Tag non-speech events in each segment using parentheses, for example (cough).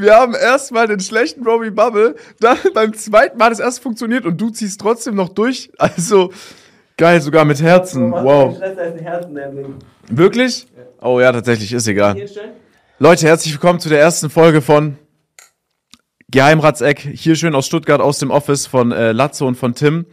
Wir haben erstmal den schlechten Robbie Bubble, dann (laughs) beim zweiten Mal hat es erst funktioniert und du ziehst trotzdem noch durch. (laughs) Also, geil, sogar mit Herzen. Wow. Wirklich? Oh ja, tatsächlich, ist egal. Leute, herzlich willkommen zu der ersten Folge von Geheimratseck. Hier schön aus Stuttgart, aus dem Office von äh, Latzo und von Tim.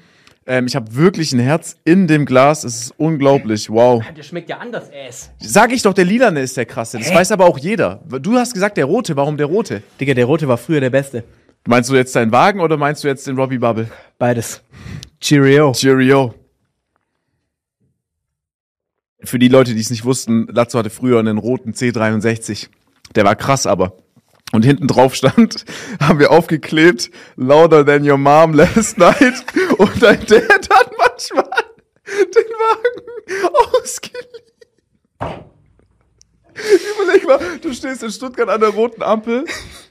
Ähm, ich habe wirklich ein Herz in dem Glas. Es ist unglaublich. Wow. Der schmeckt ja anders, Ass. Sag ich doch, der Lilane ist der krasse. Das weiß aber auch jeder. Du hast gesagt, der rote. Warum der rote? Digga, der rote war früher der beste. Meinst du jetzt deinen Wagen oder meinst du jetzt den Robbie Bubble? Beides. Cheerio. Cheerio. Für die Leute, die es nicht wussten, Latzo hatte früher einen roten C63. Der war krass aber. Und hinten drauf stand, (laughs) haben wir aufgeklebt, louder than your mom (laughs) last night. Und dein Dad hat manchmal (laughs) den Wagen ausgeliehen. Überleg mal, du stehst in Stuttgart an der roten Ampel,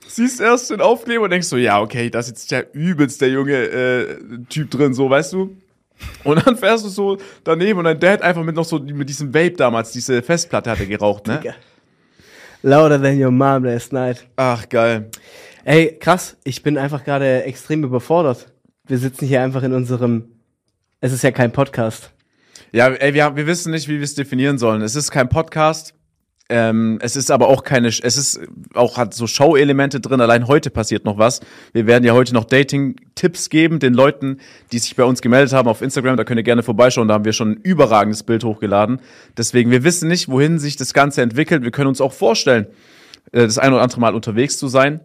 siehst erst den Aufkleber und denkst so, ja, okay, da jetzt der übelst der junge äh, Typ drin, so, weißt du? Und dann fährst du so daneben und dein Dad einfach mit noch so, mit diesem Vape damals, diese Festplatte hat er geraucht, ne? Louder than your mom last night. Ach, geil. Ey, krass. Ich bin einfach gerade extrem überfordert. Wir sitzen hier einfach in unserem. Es ist ja kein Podcast. Ja, ey, wir, wir wissen nicht, wie wir es definieren sollen. Es ist kein Podcast. Ähm, es ist aber auch keine, es ist auch hat so Show-Elemente drin. Allein heute passiert noch was. Wir werden ja heute noch Dating-Tipps geben den Leuten, die sich bei uns gemeldet haben auf Instagram. Da könnt ihr gerne vorbeischauen. Da haben wir schon ein überragendes Bild hochgeladen. Deswegen, wir wissen nicht, wohin sich das Ganze entwickelt. Wir können uns auch vorstellen, äh, das ein oder andere Mal unterwegs zu sein.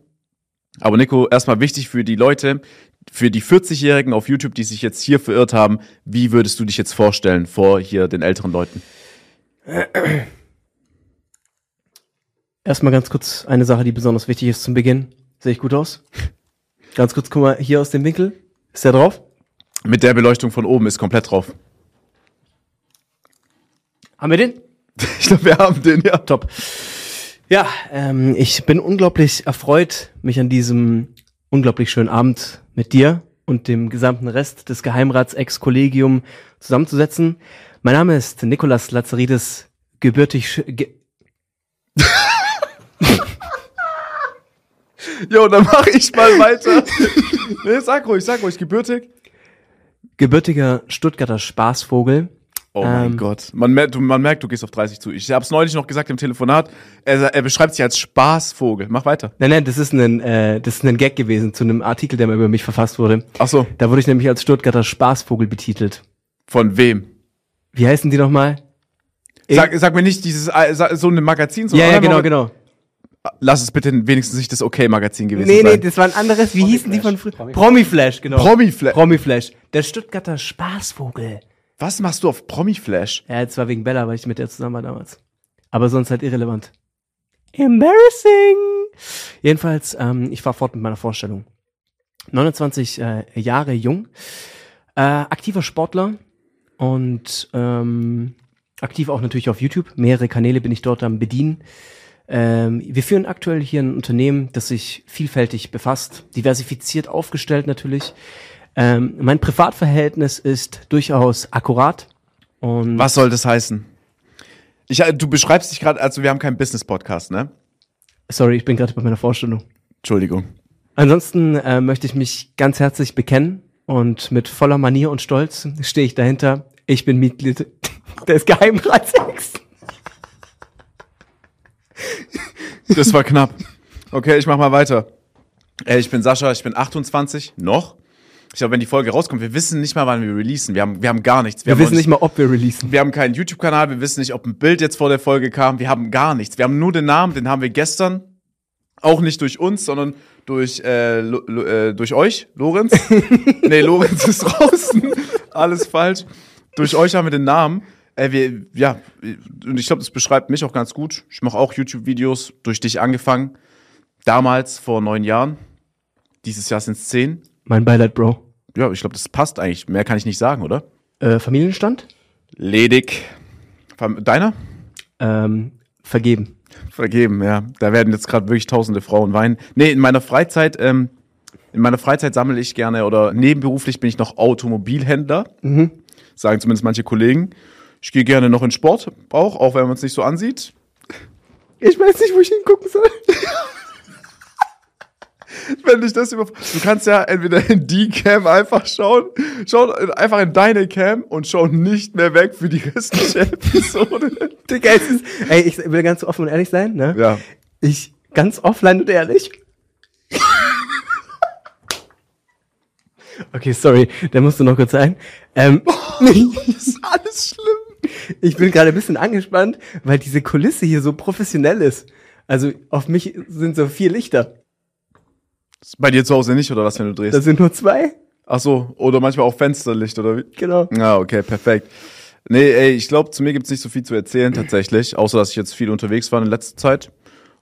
Aber Nico, erstmal wichtig für die Leute, für die 40-Jährigen auf YouTube, die sich jetzt hier verirrt haben, wie würdest du dich jetzt vorstellen vor hier den älteren Leuten? (clears throat) Erstmal ganz kurz eine Sache, die besonders wichtig ist zum Beginn. Sehe ich gut aus? (laughs) Ganz kurz, guck mal, hier aus dem Winkel. Ist der drauf? Mit der Beleuchtung von oben ist komplett drauf. Haben wir den? (laughs) Ich glaube, wir haben den, ja. Top. Ja, ähm, ich bin unglaublich erfreut, mich an diesem unglaublich schönen Abend mit dir und dem gesamten Rest des Geheimrats Ex-Kollegium zusammenzusetzen. Mein Name ist Nikolas Lazaridis, gebürtig, ge (laughs) (laughs) Jo, dann mache ich mal weiter. nee, sag ruhig, sag ruhig, gebürtig. gebürtiger Stuttgarter Spaßvogel. Oh mein Ähm. Gott. Man merkt, du, man merkt, du gehst auf 30 zu. Ich habe es neulich noch gesagt im Telefonat. Er, er beschreibt sich als Spaßvogel. Mach weiter. Nein, nein, das ist ein, äh, das ist ein Gag gewesen zu einem Artikel, der mal über mich verfasst wurde. Ach so. Da wurde ich nämlich als Stuttgarter Spaßvogel betitelt. Von wem? Wie heißen die nochmal? Sag, sag mir nicht dieses äh, so ein Magazin. So Ja, ja, genau, genau. Lass es bitte wenigstens nicht das OK-Magazin gewesen Nee, nee, sein. das war ein anderes. Wie hießen die von früher? Promiflash, genau. Promiflash. Promiflash. Der Stuttgarter Spaßvogel. Was machst du auf Promiflash? Ja, jetzt war wegen Bella, weil ich mit der zusammen war damals. Aber sonst halt irrelevant. Embarrassing. Jedenfalls, ähm, ich fahr fort mit meiner Vorstellung. 29 äh, Jahre jung, äh, aktiver Sportler und ähm, aktiv auch natürlich auf YouTube. Mehrere Kanäle bin ich dort am bedienen. Ähm, wir führen aktuell hier ein Unternehmen, das sich vielfältig befasst, diversifiziert aufgestellt natürlich. Ähm, mein Privatverhältnis ist durchaus akkurat. Und Was soll das heißen? Ich, äh, du beschreibst dich gerade, also wir haben keinen Business-Podcast, ne? sorry, ich bin gerade bei meiner Vorstellung. Entschuldigung. Ansonsten äh, möchte ich mich ganz herzlich bekennen und mit voller Manier und Stolz stehe ich dahinter. Ich bin Mitglied (laughs) des Geheimratsex. Das war knapp. Okay, ich mach mal weiter. Ey, ich bin Sascha, ich bin 28, noch. Ich glaube, wenn die Folge rauskommt, wir wissen nicht mal, wann wir releasen. Wir haben, wir haben gar nichts. Wir haben wissen uns- nicht mal, ob wir releasen. Wir haben keinen YouTube-Kanal, wir wissen nicht, ob ein Bild jetzt vor der Folge kam. Wir haben gar nichts. Wir haben nur den Namen, den haben wir gestern. Auch nicht durch uns, sondern durch, äh, Lo, Lo, äh, durch euch, Lorenz. (laughs) nee, Lorenz ist draußen. Alles falsch. Durch euch haben wir den Namen. Äh, wir, ja, und ich glaube, das beschreibt mich auch ganz gut. Ich mache auch YouTube-Videos, durch dich angefangen. Damals, vor neun Jahren. Dieses Jahr sind es zehn. Mein Beileid, Bro. Ja, ich glaube, das passt eigentlich. Mehr kann ich nicht sagen, oder? Äh, Familienstand? Ledig. Deiner? Ähm, vergeben. Vergeben, ja. Da werden jetzt gerade wirklich tausende Frauen weinen. Nee, in meiner Freizeit, ähm, in meiner Freizeit sammle ich gerne oder nebenberuflich bin ich noch Automobilhändler. Sagen zumindest manche Kollegen. Ich gehe gerne noch in Sport, auch, auch wenn man es nicht so ansieht. Ich weiß nicht, wo ich hingucken soll. (laughs) wenn dich das über, du kannst ja entweder in die Cam einfach schauen, schau einfach in deine Cam und schau nicht mehr weg für die restliche (laughs) Episode. Digga, es ist, ey, ich will ganz offen und ehrlich sein, ne? Ja. Ich, ganz offline und ehrlich. (laughs) Okay, sorry, der musste noch kurz sein. Ähm, ist alles schlimm. Ich bin gerade ein bisschen angespannt, weil diese Kulisse hier so professionell ist. Also auf mich sind so vier Lichter. Ist bei dir zu Hause nicht, oder was, wenn du drehst? Das sind nur zwei. Ach so, oder manchmal auch Fensterlicht, oder wie? Genau. Ja, okay, perfekt. Nee, ey, ich glaube, zu mir gibt's nicht so viel zu erzählen tatsächlich, außer dass ich jetzt viel unterwegs war in letzter Zeit.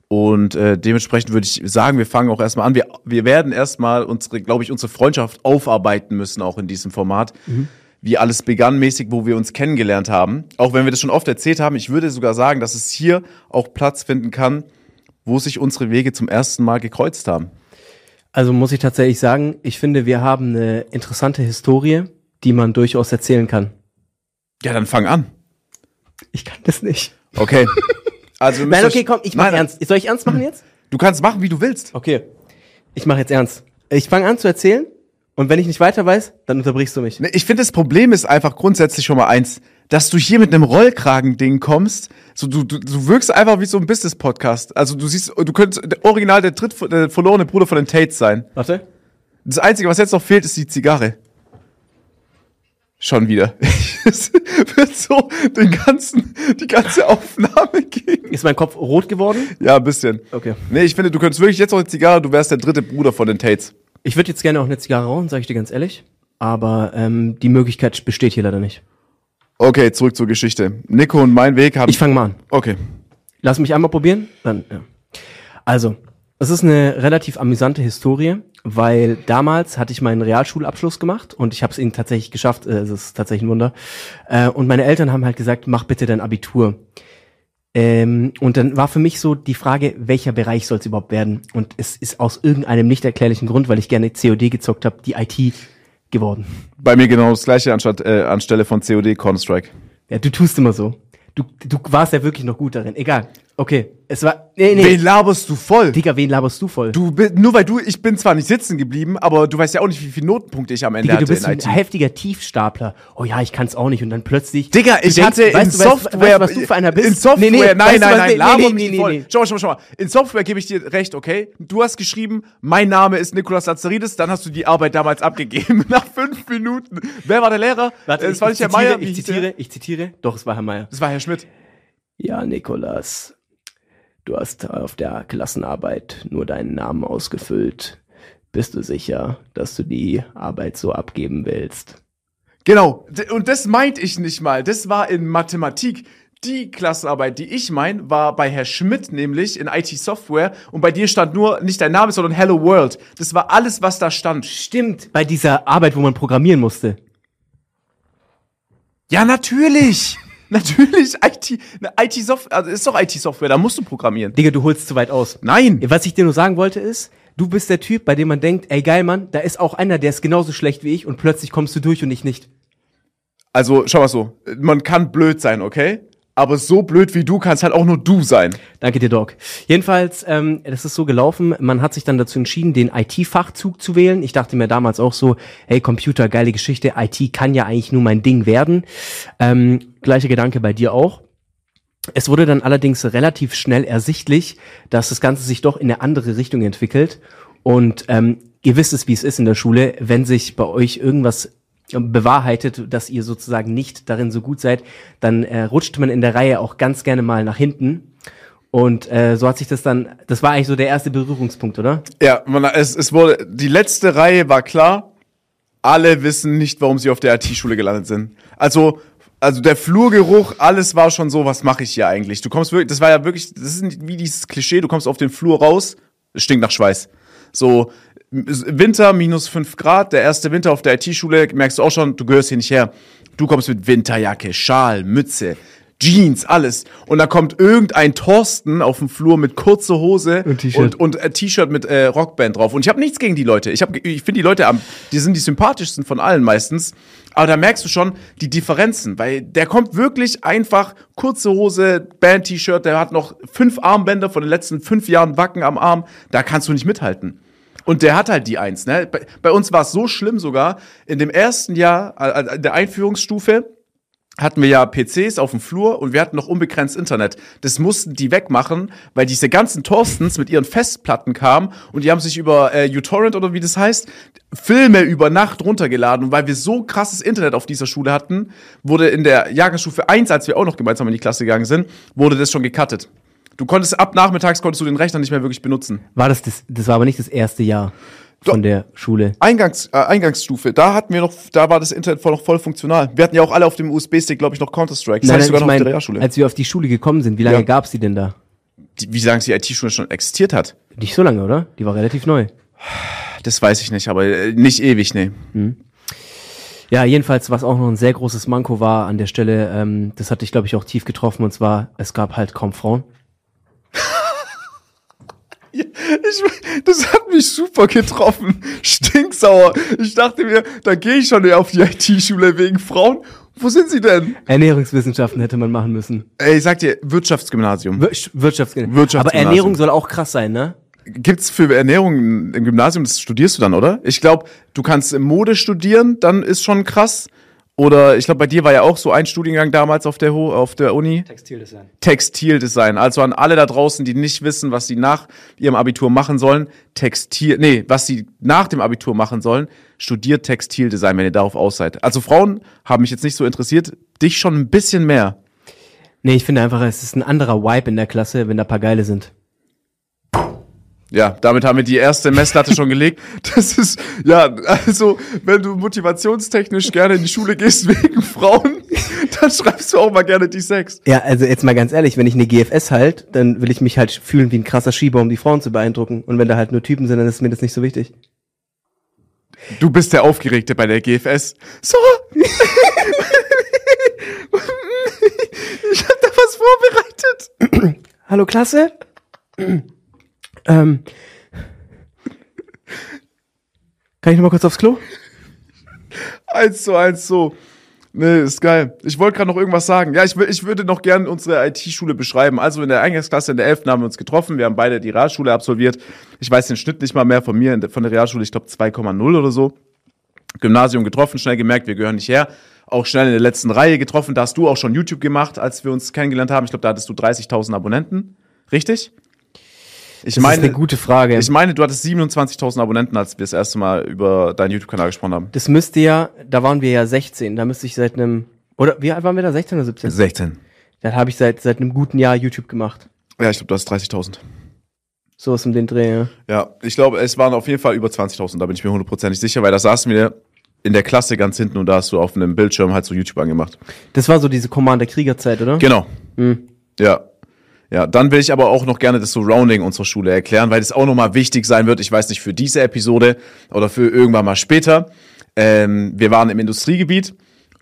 Und äh, dementsprechend würde ich sagen, wir fangen auch erstmal an. Wir, wir werden erstmal unsere, glaube ich, unsere Freundschaft aufarbeiten müssen, auch in diesem Format. Wie alles begann mäßig, wo wir uns kennengelernt haben. Auch wenn wir das schon oft erzählt haben, ich würde sogar sagen, dass es hier auch Platz finden kann, wo sich unsere Wege zum ersten Mal gekreuzt haben. Also muss ich tatsächlich sagen, ich finde, wir haben eine interessante Historie, die man durchaus erzählen kann. Ja, dann fang an. Ich kann das nicht. Okay. (laughs) Also, Nein, okay, komm, ich mach Nein, ernst. Soll ich ernst machen jetzt? Du kannst machen, wie du willst. Okay. Ich mache jetzt ernst. Ich fange an zu erzählen und wenn ich nicht weiter weiß, dann unterbrichst du mich. Ich finde, das Problem ist einfach grundsätzlich schon mal eins, dass du hier mit einem Rollkragen-Ding kommst. So, du, du, du wirkst einfach wie so ein Business-Podcast. Also du siehst, du könntest der original der dritt der verlorene Bruder von den Tates sein. Warte. Das Einzige, was jetzt noch fehlt, ist die Zigarre. Schon wieder. (laughs) Es wird so den ganzen, die ganze Aufnahme gehen. Ist mein Kopf rot geworden? Ja, ein bisschen. Okay. Nee, ich finde, du könntest wirklich jetzt noch eine Zigarre, du wärst der dritte Bruder von den Tates. Ich würde jetzt gerne auch eine Zigarre rauchen, sage ich dir ganz ehrlich. Aber ähm, die Möglichkeit besteht hier leider nicht. Okay, zurück zur Geschichte. Nico und mein Weg haben. Ich fange mal an. okay. Lass mich einmal probieren. Dann, ja. Also, es ist eine relativ amüsante Historie, weil damals hatte ich meinen Realschulabschluss gemacht und ich habe es ihnen tatsächlich geschafft. Äh, Es ist tatsächlich ein Wunder. Äh, und meine Eltern haben halt gesagt, mach bitte dein Abitur. Ähm, und dann war für mich so die Frage, welcher Bereich soll es überhaupt werden? Und es ist aus irgendeinem nicht erklärlichen Grund, weil ich gerne COD gezockt habe, die IT geworden. Bei mir genau das gleiche anstatt, äh, anstelle von COD Counter-Strike. Ja, du tust immer so. Du, du warst ja wirklich noch gut darin. Egal. Okay. Es war. Nee, nee. Wen laberst du voll? Digga, wen laberst du voll? Du bi- nur weil du, ich bin zwar nicht sitzen geblieben, aber du weißt ja auch nicht, wie viele Notenpunkte ich am Ende Digga, du hatte bist in ein IT. heftiger Tiefstapler. Oh ja, ich kann's auch nicht. Und dann plötzlich. Digga, du ich denkst, hatte in weißt du, Software, Weißt, du, was du für einer bist? in Software, Nee, nee, nein, weißt du, nein, nein, nee, laber nee, mich voll. nee. Schau mal, schau mal, schau mal. In Software gebe ich dir recht, okay? Du hast geschrieben, mein Name ist Nikolas Lazaridis, dann hast du die Arbeit damals abgegeben, (laughs) nach fünf Minuten. Wer war der Lehrer? Warte, das war ich nicht Herr Meier, ich zitiere, ich zitiere. Doch, es war Herr Meier. Das war Herr Schmidt. Ja, Nikolas, du hast auf der Klassenarbeit nur deinen Namen ausgefüllt. Bist du sicher, dass du die Arbeit so abgeben willst? Genau. Und das meinte ich nicht mal. Das war in Mathematik. Die Klassenarbeit, die ich mein, war bei Herr Schmidt, nämlich in IT-Software. Und bei dir stand nur nicht dein Name, sondern Hello World. Das war alles, was da stand. Stimmt, bei dieser Arbeit, wo man programmieren musste. Ja, natürlich. (laughs) natürlich. IT, ne, IT-Software, also ist doch IT-Software, da musst du programmieren. Digga, du holst zu weit aus. Nein. Was ich dir nur sagen wollte ist, du bist der Typ, bei dem man denkt, ey geil, Mann, da ist auch einer, der ist genauso schlecht wie ich und plötzlich kommst du durch und ich nicht. Also, schau mal so. Man kann blöd sein, okay? Aber so blöd wie du kannst halt auch nur du sein. Danke dir, Doc. Jedenfalls, ähm, das ist so gelaufen, man hat sich dann dazu entschieden, den IT-Fachzug zu wählen. Ich dachte mir damals auch so, hey, Computer, geile Geschichte, IT kann ja eigentlich nur mein Ding werden. Ähm, gleicher Gedanke bei dir auch. Es wurde dann allerdings relativ schnell ersichtlich, dass das Ganze sich doch in eine andere Richtung entwickelt. Und ähm, ihr wisst es, wie es ist in der Schule, wenn sich bei euch irgendwas bewahrheitet, dass ihr sozusagen nicht darin so gut seid, dann äh, rutscht man in der Reihe auch ganz gerne mal nach hinten. Und äh, so hat sich das dann, das war eigentlich so der erste Berührungspunkt, oder? Ja, man, es, es wurde, die letzte Reihe war klar. Alle wissen nicht, warum sie auf der IT-Schule gelandet sind. Also, also der Flurgeruch, alles war schon so, was mache ich hier eigentlich? Du kommst wirklich, das war ja wirklich, das ist nicht wie dieses Klischee, du kommst auf den Flur raus, es stinkt nach Schweiß. So, Winter, minus fünf Grad, der erste Winter auf der IT-Schule, merkst du auch schon, du gehörst hier nicht her. Du kommst mit Winterjacke, Schal, Mütze, Jeans, alles. Und da kommt irgendein Thorsten auf dem Flur mit kurzer Hose Und T-Shirt. und, und äh, T-Shirt mit äh, Rockband drauf. Und ich habe nichts gegen die Leute. Ich, hab, ich finde die Leute, am, die sind die sympathischsten von allen meistens. Aber da merkst du schon die Differenzen, weil der kommt wirklich einfach kurze Hose, Band-T-Shirt, der hat noch fünf Armbänder von den letzten fünf Jahren Wacken am Arm. Da kannst du nicht mithalten. Und der hat halt die Eins. Ne? Bei, bei uns war es so schlimm sogar, in dem ersten Jahr äh, äh, der Einführungsstufe hatten wir ja PCs auf dem Flur und wir hatten noch unbegrenzt Internet. Das mussten die wegmachen, weil diese ganzen Thorstens mit ihren Festplatten kamen und die haben sich über äh, uTorrent oder wie das heißt, Filme über Nacht runtergeladen. Und weil wir so krasses Internet auf dieser Schule hatten, wurde in der Jahrgangsstufe 1, als wir auch noch gemeinsam in die Klasse gegangen sind, wurde das schon gecuttet. Du konntest ab nachmittags konntest du den Rechner nicht mehr wirklich benutzen. War das, das, das war aber nicht das erste Jahr von der Schule. Eingangs, äh, Eingangsstufe, da hatten wir noch, da war das Internet voll, noch voll funktional. Wir hatten ja auch alle auf dem USB-Stick, glaube ich, noch Counter-Strike. Das Nein, heißt sogar noch auf der mein, Realschule. als wir auf die Schule gekommen sind, wie lange Ja. gab's die denn da? Die, wie sagen Sie, die IT-Schule schon existiert hat? Nicht so lange, oder? Die war relativ neu. Das weiß ich nicht, aber äh, nicht ewig, nee. Ja, jedenfalls, was auch noch ein sehr großes Manko war an der Stelle, ähm, das hatte ich, glaube ich, auch tief getroffen, und zwar, es gab halt kaum Frauen. Ich, das hat mich super getroffen. Stinksauer. Ich dachte mir, da gehe ich schon auf die IT-Schule wegen Frauen. Wo sind sie denn? Ernährungswissenschaften hätte man machen müssen. Ey, ich sag dir, Wirtschaftsgymnasium. Wir Wirtschaftsgymnasium. Wirtschaftsgymnasium. Aber Ernährung soll auch krass sein, ne? Gibt's für Ernährung im Gymnasium, das studierst du dann, oder? Ich glaube, du kannst Mode studieren, dann ist schon krass. Oder ich glaube, bei dir war ja auch so ein Studiengang damals auf der, Ho auf der Uni. Textildesign. Textildesign. Also an alle da draußen, die nicht wissen, was sie nach ihrem Abitur machen sollen, Textil, nee, was sie nach dem Abitur machen sollen, studiert Textildesign, wenn ihr darauf aus seid. Also Frauen haben mich jetzt nicht so interessiert, dich schon ein bisschen mehr. Nee, ich finde einfach, es ist ein anderer Vibe in der Klasse, wenn da paar Geile sind. Ja, damit haben wir die erste Messlatte schon gelegt. Das ist, ja, also, wenn du motivationstechnisch gerne in die Schule gehst wegen Frauen, dann schreibst du auch mal gerne die Sex. Ja, also jetzt mal ganz ehrlich, wenn ich eine GFS halt, dann will ich mich halt fühlen wie ein krasser Schieber, um die Frauen zu beeindrucken. Und wenn da halt nur Typen sind, dann ist mir das nicht so wichtig. Du bist der Aufgeregte bei der GFS. So. (laughs) ich hab da was vorbereitet. Hallo Klasse? Ähm. Kann ich noch mal kurz aufs Klo? Eins zu eins so. Nee, ist geil. Ich wollte gerade noch irgendwas sagen. Ja, ich, ich würde noch gerne unsere IT-Schule beschreiben. Also in der Eingangsklasse in der 11. haben wir uns getroffen. Wir haben beide die Realschule absolviert. Ich weiß den Schnitt nicht mal mehr von mir, von der Realschule, ich glaube 2,0 oder so. Gymnasium getroffen, schnell gemerkt, wir gehören nicht her. Auch schnell in der letzten Reihe getroffen. Da hast du auch schon YouTube gemacht, als wir uns kennengelernt haben. Ich glaube, da hattest du 30.000 Abonnenten. Richtig? Ich Das ist eine gute Frage. ich meine, du hattest 27.000 Abonnenten, als wir das erste Mal über deinen YouTube-Kanal gesprochen haben. das müsste ja, da waren wir ja 16, da müsste ich seit einem, oder wie alt waren wir da? 16 oder 17? 16. Da habe ich seit, seit einem guten Jahr YouTube gemacht. Ja, ich glaube, du hast 30.000. So ist um den Dreh, ja. Ja, ich glaube, es waren auf jeden Fall über 20.000, da bin ich mir hundertprozentig sicher, weil da saßen wir in der Klasse ganz hinten und da hast du auf einem Bildschirm halt so YouTube angemacht. Das war so diese Commander-Krieger-Zeit, oder? Genau. Hm. Ja. Ja, dann will ich aber auch noch gerne das Surrounding unserer Schule erklären, weil das auch nochmal wichtig sein wird. Ich weiß nicht, für diese Episode oder für irgendwann mal später. Ähm, wir waren im Industriegebiet.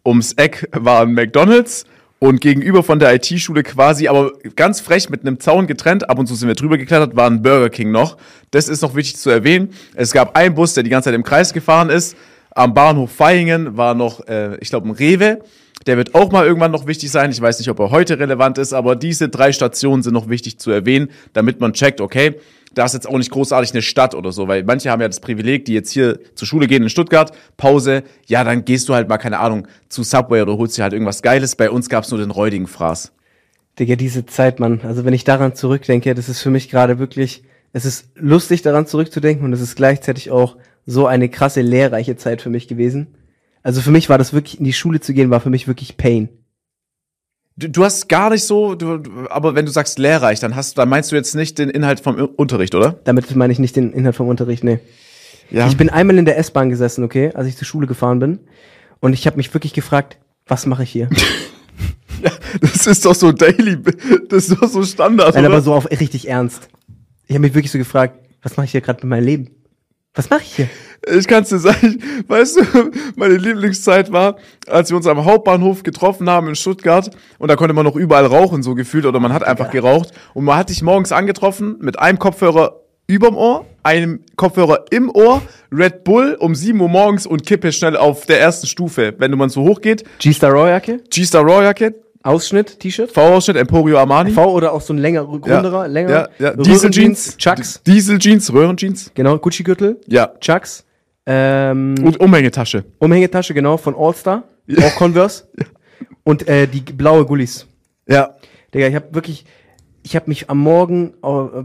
Ums Eck war McDonalds und gegenüber von der IT-Schule quasi, aber ganz frech mit einem Zaun getrennt, ab und zu sind wir drüber geklettert, war ein Burger King noch. Das ist noch wichtig zu erwähnen. Es gab einen Bus, der die ganze Zeit im Kreis gefahren ist. Am Bahnhof Vaihingen war noch, äh, ich glaube, ein Rewe. Der wird auch mal irgendwann noch wichtig sein. Ich weiß nicht, ob er heute relevant ist, aber diese drei Stationen sind noch wichtig zu erwähnen, damit man checkt, okay, da ist jetzt auch nicht großartig eine Stadt oder so, weil manche haben ja das Privileg, die jetzt hier zur Schule gehen in Stuttgart, Pause, ja, dann gehst du halt mal, keine Ahnung, zu Subway oder holst dir halt irgendwas Geiles. Bei uns gab's nur den räudigen Fraß. Digga, diese Zeit, Mann. Also wenn ich daran zurückdenke, das ist für mich gerade wirklich, es ist lustig daran zurückzudenken und es ist gleichzeitig auch so eine krasse lehrreiche Zeit für mich gewesen. Also für mich war das wirklich, in die Schule zu gehen, war für mich wirklich Pain. Du, du hast gar nicht so, du, aber wenn du sagst lehrreich, dann hast, dann meinst du jetzt nicht den Inhalt vom Unterricht, oder? Damit meine ich nicht den Inhalt vom Unterricht, nee. Ja. Ich bin einmal in der S-Bahn gesessen, okay, als ich zur Schule gefahren bin. Und ich habe mich wirklich gefragt, was mache ich hier? (laughs) Das ist doch so daily, das ist doch so Standard, Nein, oder? aber so auf richtig ernst. Ich habe mich wirklich so gefragt, was mache ich hier gerade mit meinem Leben? Was mache ich hier? Ich kann's dir sagen, (laughs) weißt du, meine Lieblingszeit war, als wir uns am Hauptbahnhof getroffen haben in Stuttgart und da konnte man noch überall rauchen, so gefühlt, oder man hat einfach geraucht und man hat dich morgens angetroffen mit einem Kopfhörer überm Ohr, einem Kopfhörer im Ohr, Red Bull um 7 Uhr morgens und Kippe schnell auf der ersten Stufe. Wenn du mal so hoch geht, G-Star Raw Jacke? G-Star Raw Jacke, Ausschnitt, T-Shirt. V-Ausschnitt, Emporio Armani. V oder auch so ein länger, runderer, ja, länger. Ja, ja. Diesel-Jeans. Chucks. Diesel-Jeans, Röhrenjeans. Genau, Gucci-Gürtel, Ja. Chucks. Ähm, Und Umhängetasche. Umhängetasche, genau, von All-Star. Auch Converse. (laughs) Und äh, die blaue Gullis. Ja. Digga, ich habe wirklich, ich habe mich am Morgen,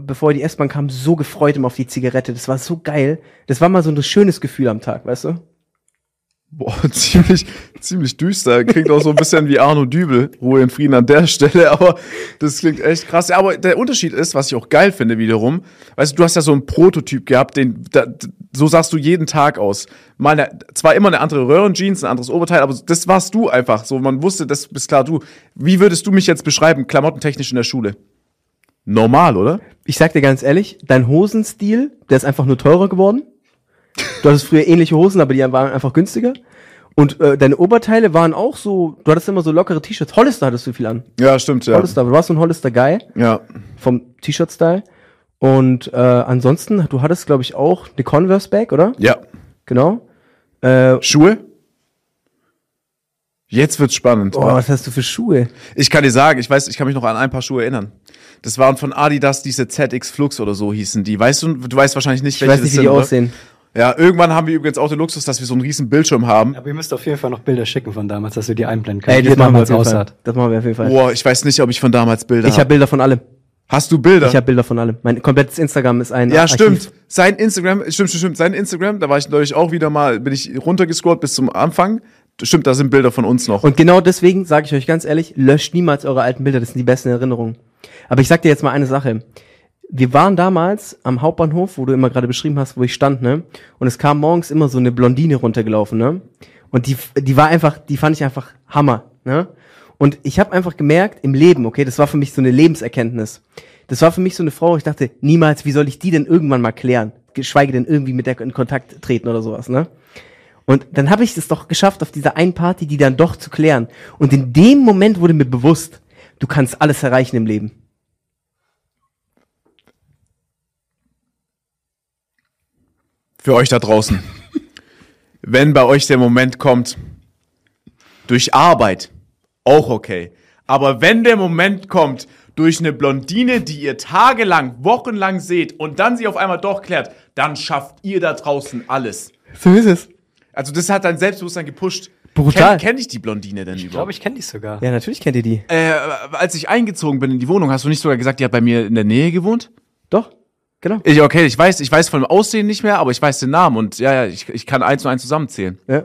bevor die S-Bahn kam, so gefreut immer auf die Zigarette. Das war so geil. Das war mal so ein schönes Gefühl am Tag, weißt du? Boah, (laughs) ziemlich, ziemlich düster. Klingt auch so ein bisschen wie Arno Dübel. Ruhe in Frieden an der Stelle, aber das klingt echt krass. Ja, aber der Unterschied ist, was ich auch geil finde wiederum, weißt du, du hast ja so einen Prototyp gehabt, den, da, so sahst du jeden Tag aus. Mal eine, zwar immer eine andere Röhrenjeans, ein anderes Oberteil, aber das warst du einfach. So, man wusste, das bist klar du. Wie würdest du mich jetzt beschreiben, klamottentechnisch in der Schule? Normal, oder? Ich sag dir ganz ehrlich, dein Hosenstil, der ist einfach nur teurer geworden. Du hattest früher ähnliche Hosen, aber die waren einfach günstiger. Und äh, deine Oberteile waren auch so, du hattest immer so lockere T-Shirts. Hollister hattest du viel an. Ja, stimmt, ja. Hollister, du warst so ein Hollister-Guy Ja. vom T-Shirt-Style. Und äh, ansonsten, du hattest, glaube ich, auch eine Converse-Bag, oder? Ja. Genau. Äh, Schuhe? Jetzt wird's spannend. oh, was hast du für Schuhe? Ich kann dir sagen, ich weiß, ich kann mich noch an ein paar Schuhe erinnern. Das waren von Adidas diese ZX Flux oder so hießen die. Weißt du, du weißt wahrscheinlich nicht, Ich weiß nicht, wie die oder? Ja, irgendwann haben wir übrigens auch den Luxus, dass wir so einen riesen Bildschirm haben. Aber ihr müsst auf jeden Fall noch Bilder schicken von damals, dass wir die einblenden können. Ey, das machen wir auf damals jeden Fall. aussah. Das machen wir auf jeden Fall. Boah, ich weiß nicht, ob ich von damals Bilder Ich habe habe. Bilder von allem. Hast du Bilder? Ich habe Bilder von allem. Mein komplettes Instagram ist ein ja, Archiv. stimmt. Sein Instagram, stimmt, stimmt, stimmt. Sein Instagram, da war ich neulich auch wieder mal, bin ich runtergescrollt bis zum Anfang. Stimmt, da sind Bilder von uns noch. Und genau deswegen sage ich euch ganz ehrlich, löscht niemals eure alten Bilder, das sind die besten Erinnerungen. Aber ich sag dir jetzt mal eine Sache. Wir waren damals am Hauptbahnhof, wo du immer gerade beschrieben hast, wo ich stand, ne? Und es kam morgens immer so eine Blondine runtergelaufen, ne? Und die, die war einfach, die fand ich einfach Hammer, ne? Und ich habe einfach gemerkt, im Leben, okay, das war für mich so eine Lebenserkenntnis. Das war für mich so eine Frau, ich dachte, niemals, wie soll ich die denn irgendwann mal klären? Geschweige denn irgendwie mit der in Kontakt treten oder sowas, ne? Und dann habe ich es doch geschafft, auf dieser einen Party, die dann doch zu klären. Und in dem Moment wurde mir bewusst, du kannst alles erreichen im Leben. Für euch da draußen. Wenn bei euch der Moment kommt, durch Arbeit, auch okay. Aber wenn der Moment kommt, durch eine Blondine, die ihr tagelang, wochenlang seht und dann sie auf einmal doch klärt, dann schafft ihr da draußen alles. So ist es. Also das hat dein Selbstbewusstsein gepusht. Brutal. Kenn, kenn ich die Blondine denn Ich glaube, überhaupt? ich kenne die sogar. Ja, natürlich kennt ihr die. Äh, als ich eingezogen bin in die Wohnung, hast du nicht sogar gesagt, die hat bei mir in der Nähe gewohnt? Doch, genau. Ich, okay, ich weiß, ich weiß von dem Aussehen nicht mehr, aber ich weiß den Namen und ja, ja, ich, ich kann eins und eins zusammenzählen. Ja.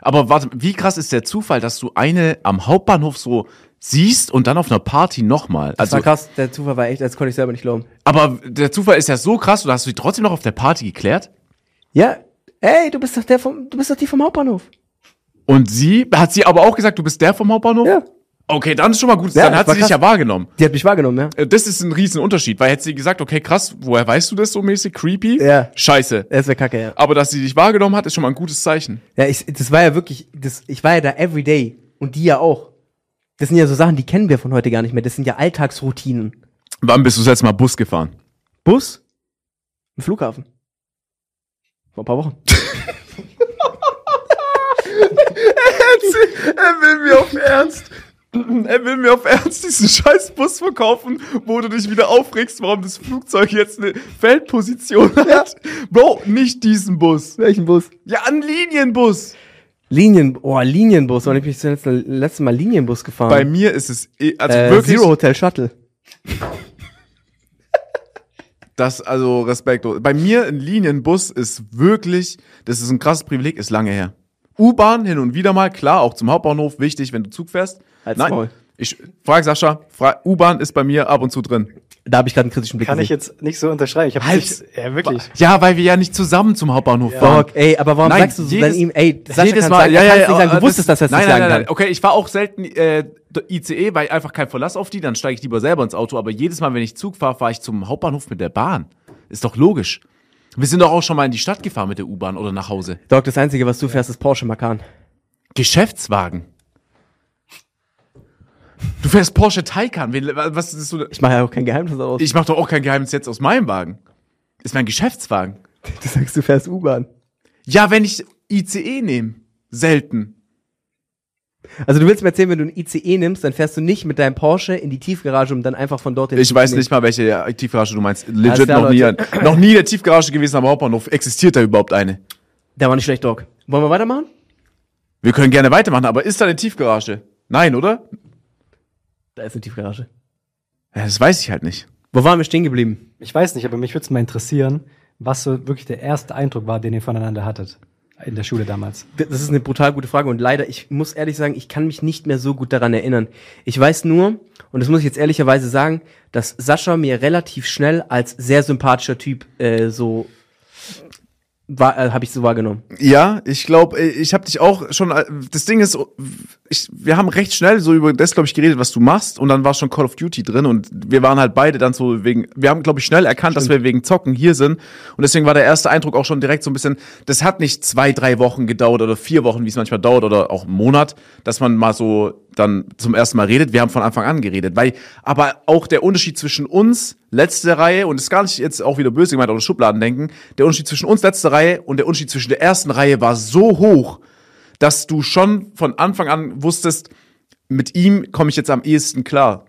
Aber warte, wie krass ist der Zufall, dass du eine am Hauptbahnhof so siehst und dann auf einer Party nochmal? Das Also, war krass, der Zufall war echt, das konnte ich selber nicht glauben. aber der Zufall ist ja so krass, du hast du die trotzdem noch auf der Party geklärt? Ja, ey, du bist doch der vom, du bist doch die vom Hauptbahnhof. Und sie, hat sie aber auch gesagt, du bist der vom Hauptbahnhof? Ja. Okay, dann ist schon mal gut, Ja, dann hat sie dich krass. ja wahrgenommen. Die hat mich wahrgenommen, ja. Äh, Das ist ein riesen Unterschied, weil hätte sie gesagt, okay, krass, woher weißt du das so mäßig? Creepy? Ja. Scheiße. Das wäre kacke, ja. Aber dass sie dich wahrgenommen hat, ist schon mal ein gutes Zeichen. Ja, ich, das war ja wirklich, das, ich war ja da everyday. Und die ja auch. Das sind ja so Sachen, die kennen wir von heute gar nicht mehr. Das sind ja Alltagsroutinen. Wann bist du das letzte Mal Bus gefahren? Bus? Im Flughafen. Vor ein paar Wochen. (laughs) (laughs) Er will mir auf Ernst. (clears throat) Er will mir auf Ernst diesen scheiß Bus verkaufen, wo du dich wieder aufregst, warum das Flugzeug jetzt eine Feldposition hat. Bro, nicht diesen Bus. Welchen Bus? Ja, ein Linienbus. Linien, oh, Linienbus. Wann hab ich das letzte, Mal Linienbus gefahren? Bei mir ist es, eh- also äh, wirklich, Zero Hotel Shuttle. das, also respektlos. Bei mir ein Linienbus ist wirklich, das ist ein krasses Privileg, ist lange her. U-Bahn hin und wieder mal, klar, auch zum Hauptbahnhof, wichtig, wenn du Zug fährst. Halt's Nein, Maul. ich frag Sascha, fra U-Bahn ist bei mir ab und zu drin. Da habe ich gerade einen kritischen Blick Kann ich gesehen. jetzt nicht so unterschreiben. Ich habe Halt. nicht, ja wirklich. Ja, weil wir ja nicht zusammen zum Hauptbahnhof fahren. Dog, ey, aber warum Nein, sagst du so jedes- dann ihm, ey, Sascha jedes kann Mal, sagen, ja, ja, ja, nicht sagen, du wusstest, dass er es nein, nicht nein, sagen nein, nein. kann. Okay, ich fahre auch selten äh, ICE, weil einfach kein Verlass auf die, dann steige ich lieber selber ins Auto. Aber jedes Mal, wenn ich Zug fahre, fahre ich zum Hauptbahnhof mit der Bahn. Ist doch logisch. Wir sind doch auch schon mal in die Stadt gefahren mit der U-Bahn oder nach Hause. Dog, das Einzige, was du fährst, ist Porsche Macan. Geschäftswagen. Du fährst Porsche Taycan. Was ist so? Ich mache ja auch kein Geheimnis daraus. Ich mache doch auch kein Geheimnis jetzt aus meinem Wagen. Ist mein Geschäftswagen. (laughs) du sagst, du fährst U-Bahn. Ja, wenn ich ICE nehme. Selten. Also du willst mir erzählen, wenn du ein ICE nimmst, dann fährst du nicht mit deinem Porsche in die Tiefgarage, um dann einfach von dort den Ich weiß nicht mal, welche Tiefgarage du meinst. Legit klar, noch nie, noch nie eine Tiefgarage gewesen am Hauptbahnhof. Existiert da überhaupt eine? Der war nicht schlecht, Dog. Wollen wir weitermachen? Wir können gerne weitermachen, aber ist da eine Tiefgarage? Nein, oder? Da ist eine Tiefgarage. Ja, das weiß ich halt nicht. Wo waren wir stehen geblieben? Ich weiß nicht, aber mich würde es mal interessieren, was so wirklich der erste Eindruck war, den ihr voneinander hattet. In der Schule damals. Das ist eine brutal gute Frage und leider, ich muss ehrlich sagen, ich kann mich nicht mehr so gut daran erinnern. Ich weiß nur, und das muss ich jetzt ehrlicherweise sagen, dass Sascha mir relativ schnell als sehr sympathischer Typ äh, so war, äh, habe ich so wahrgenommen. Ja, ich glaube, ich habe dich auch schon. äh, Das Ding ist, ich, wir haben recht schnell so über das, glaube ich, geredet, was du machst, und dann war schon Call of Duty drin und wir waren halt beide dann so wegen. Wir haben, glaube ich, schnell erkannt, dass wir wegen Zocken hier sind und deswegen war der erste Eindruck auch schon direkt so ein bisschen. Das hat nicht zwei, drei Wochen gedauert oder vier Wochen, wie es manchmal dauert oder auch einen Monat, dass man mal so dann zum ersten Mal redet. Wir haben von Anfang an geredet, weil aber auch der Unterschied zwischen uns letzte Reihe und ist gar nicht jetzt auch wieder böse gemeint oder Schubladen denken. Der Unterschied zwischen uns letzte Reihe und der Unterschied zwischen der ersten Reihe war so hoch, dass du schon von Anfang an wusstest, mit ihm komme ich jetzt am ehesten klar.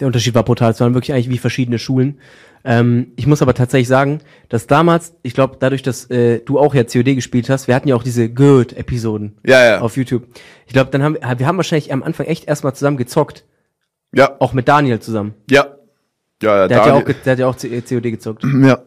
Der Unterschied war brutal. Es waren wirklich eigentlich wie verschiedene Schulen. Ähm, ich muss aber tatsächlich sagen, dass damals, ich glaube, dadurch, dass äh, du auch ja COD gespielt hast, wir hatten ja auch diese Good-Episoden Ja, ja. auf YouTube. Ich glaube, dann haben wir, wir haben wahrscheinlich am Anfang echt erstmal zusammen gezockt. Ja, Auch mit Daniel zusammen. ja. Ja, ja, Der hat ja auch, der hat ja auch COD gezockt. (clears throat) ja.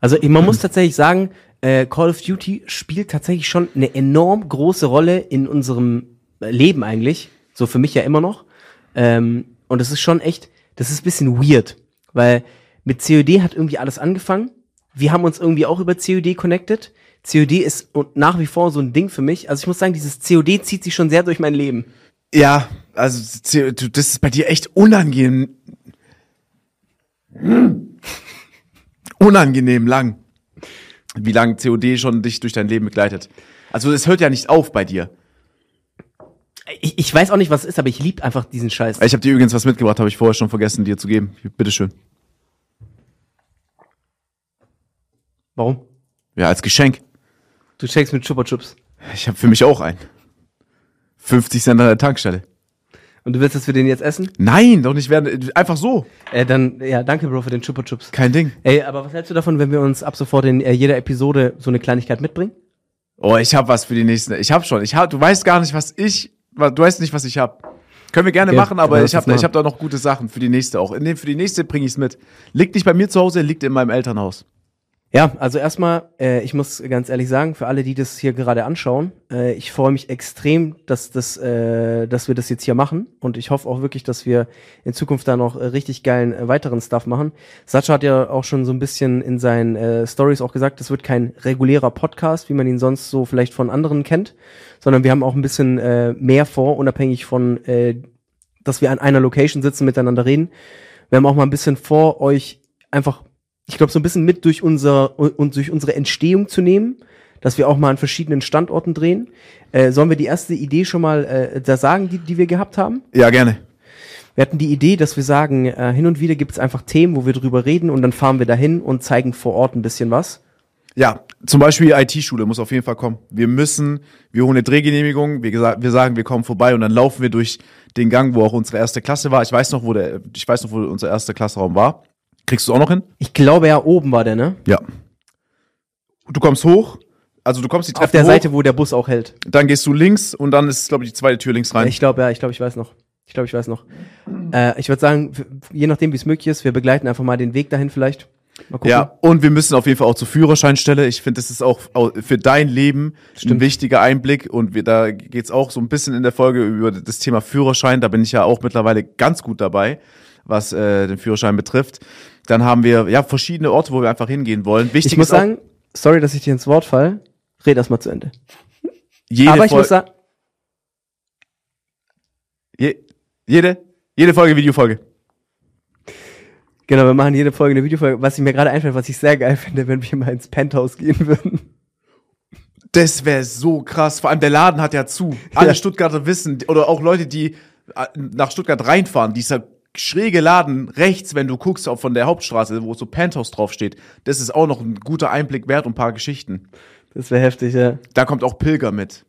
Also man muss tatsächlich sagen, äh, Call of Duty spielt tatsächlich schon eine enorm große Rolle in unserem Leben eigentlich. So für mich ja immer noch. Ähm, und das ist schon echt, das ist ein bisschen weird. Weil mit COD hat irgendwie alles angefangen. Wir haben uns irgendwie auch über COD connected. COD ist und nach wie vor so ein Ding für mich. Also ich muss sagen, dieses COD zieht sich schon sehr durch mein Leben. Ja, also das ist bei dir echt unangenehm. (laughs) Unangenehm lang. Wie lang COD schon dich durch dein Leben begleitet. Also es hört ja nicht auf bei dir. Ich, ich weiß auch nicht, was es ist, aber ich lieb einfach diesen Scheiß. Ich habe dir übrigens was mitgebracht, habe ich vorher schon vergessen, dir zu geben. Bitteschön. Warum? Ja, als Geschenk. Du checkst mit Chupa Chups. Ich habe für mich auch einen. 50 Cent an der Tankstelle. Und du willst, dass wir den jetzt essen? Nein, doch nicht werden. Einfach so. Äh, dann, ja, danke, Bro, für den Chupa Chups. Kein Ding. Ey, aber was hältst du davon, wenn wir uns ab sofort in äh, jeder Episode so eine Kleinigkeit mitbringen? Oh, ich habe was für die nächsten. Ich habe schon. Ich hab, du weißt gar nicht, was ich. Du weißt nicht, was ich habe. Können wir gerne Okay, machen, aber dann ich habe ich hab da noch gute Sachen für die nächste auch. In dem, für die nächste bringe ich's mit. Liegt nicht bei mir zu Hause, liegt in meinem Elternhaus. Ja, also erstmal, äh, ich muss ganz ehrlich sagen, für alle, die das hier gerade anschauen, äh, ich freue mich extrem, dass, das, äh, dass wir das jetzt hier machen. Und ich hoffe auch wirklich, dass wir in Zukunft da noch äh, richtig geilen äh, weiteren Stuff machen. Sacha hat ja auch schon so ein bisschen in seinen äh, Stories auch gesagt, das wird kein regulärer Podcast, wie man ihn sonst so vielleicht von anderen kennt, sondern wir haben auch ein bisschen äh, mehr vor, unabhängig von, äh, dass wir an einer Location sitzen, miteinander reden. Wir haben auch mal ein bisschen vor, euch einfach ich glaube, so ein bisschen mit durch unser und durch unsere Entstehung zu nehmen, dass wir auch mal an verschiedenen Standorten drehen. Äh, sollen wir die erste Idee schon mal äh, da sagen, die, die wir gehabt haben? Ja, gerne. Wir hatten die Idee, dass wir sagen, äh, hin und wieder gibt es einfach Themen, wo wir drüber reden und dann fahren wir dahin und zeigen vor Ort ein bisschen was. Ja, zum Beispiel IT-Schule muss auf jeden Fall kommen. Wir müssen, wir holen eine Drehgenehmigung, wir, wir sagen, wir kommen vorbei und dann laufen wir durch den Gang, wo auch unsere erste Klasse war. Ich weiß noch, wo der, ich weiß noch, wo unser erster Klasseraum war. Kriegst du auch noch hin? Ich glaube, ja, oben war der, ne? Ja. Du kommst hoch, also du kommst die Treppe Auf der hoch, Seite, wo der Bus auch hält. dann gehst du links und dann ist, glaube ich, die zweite Tür links rein. Ich glaube, ja, ich glaube, ich weiß noch. Ich glaube, ich weiß noch. Äh, ich würde sagen, je nachdem, wie es möglich ist, wir begleiten einfach mal den Weg dahin vielleicht. Mal gucken. Ja, und wir müssen auf jeden Fall auch zur Führerscheinstelle. Ich finde, das ist auch au- für dein Leben ein Stimmt. wichtiger Einblick. Und wir, da geht's auch so ein bisschen in der Folge über das Thema Führerschein. Da bin ich ja auch mittlerweile ganz gut dabei, was äh, den Führerschein betrifft. Dann haben wir ja verschiedene Orte, wo wir einfach hingehen wollen. Wichtig Ich muss ist auch, sagen, sorry, dass ich dir ins Wort fall. Red erst mal zu Ende. jede, Aber ich Fol- muss sagen, je, jede, jede Folge Videofolge. genau, wir machen jede Folge eine Videofolge. Was ich mir gerade einfällt, was ich sehr geil finde, wenn wir mal ins Penthouse gehen würden. Das wäre so krass. Vor allem der Laden hat ja zu. Alle Ja. Stuttgarter wissen, oder auch Leute, die äh, nach Stuttgart reinfahren, dieser schräge Laden rechts, wenn du guckst, auch von der Hauptstraße, wo so Penthouse draufsteht, das ist auch noch ein guter Einblick wert und ein paar Geschichten. Das wäre heftig, ja. Da kommt auch Pilger mit.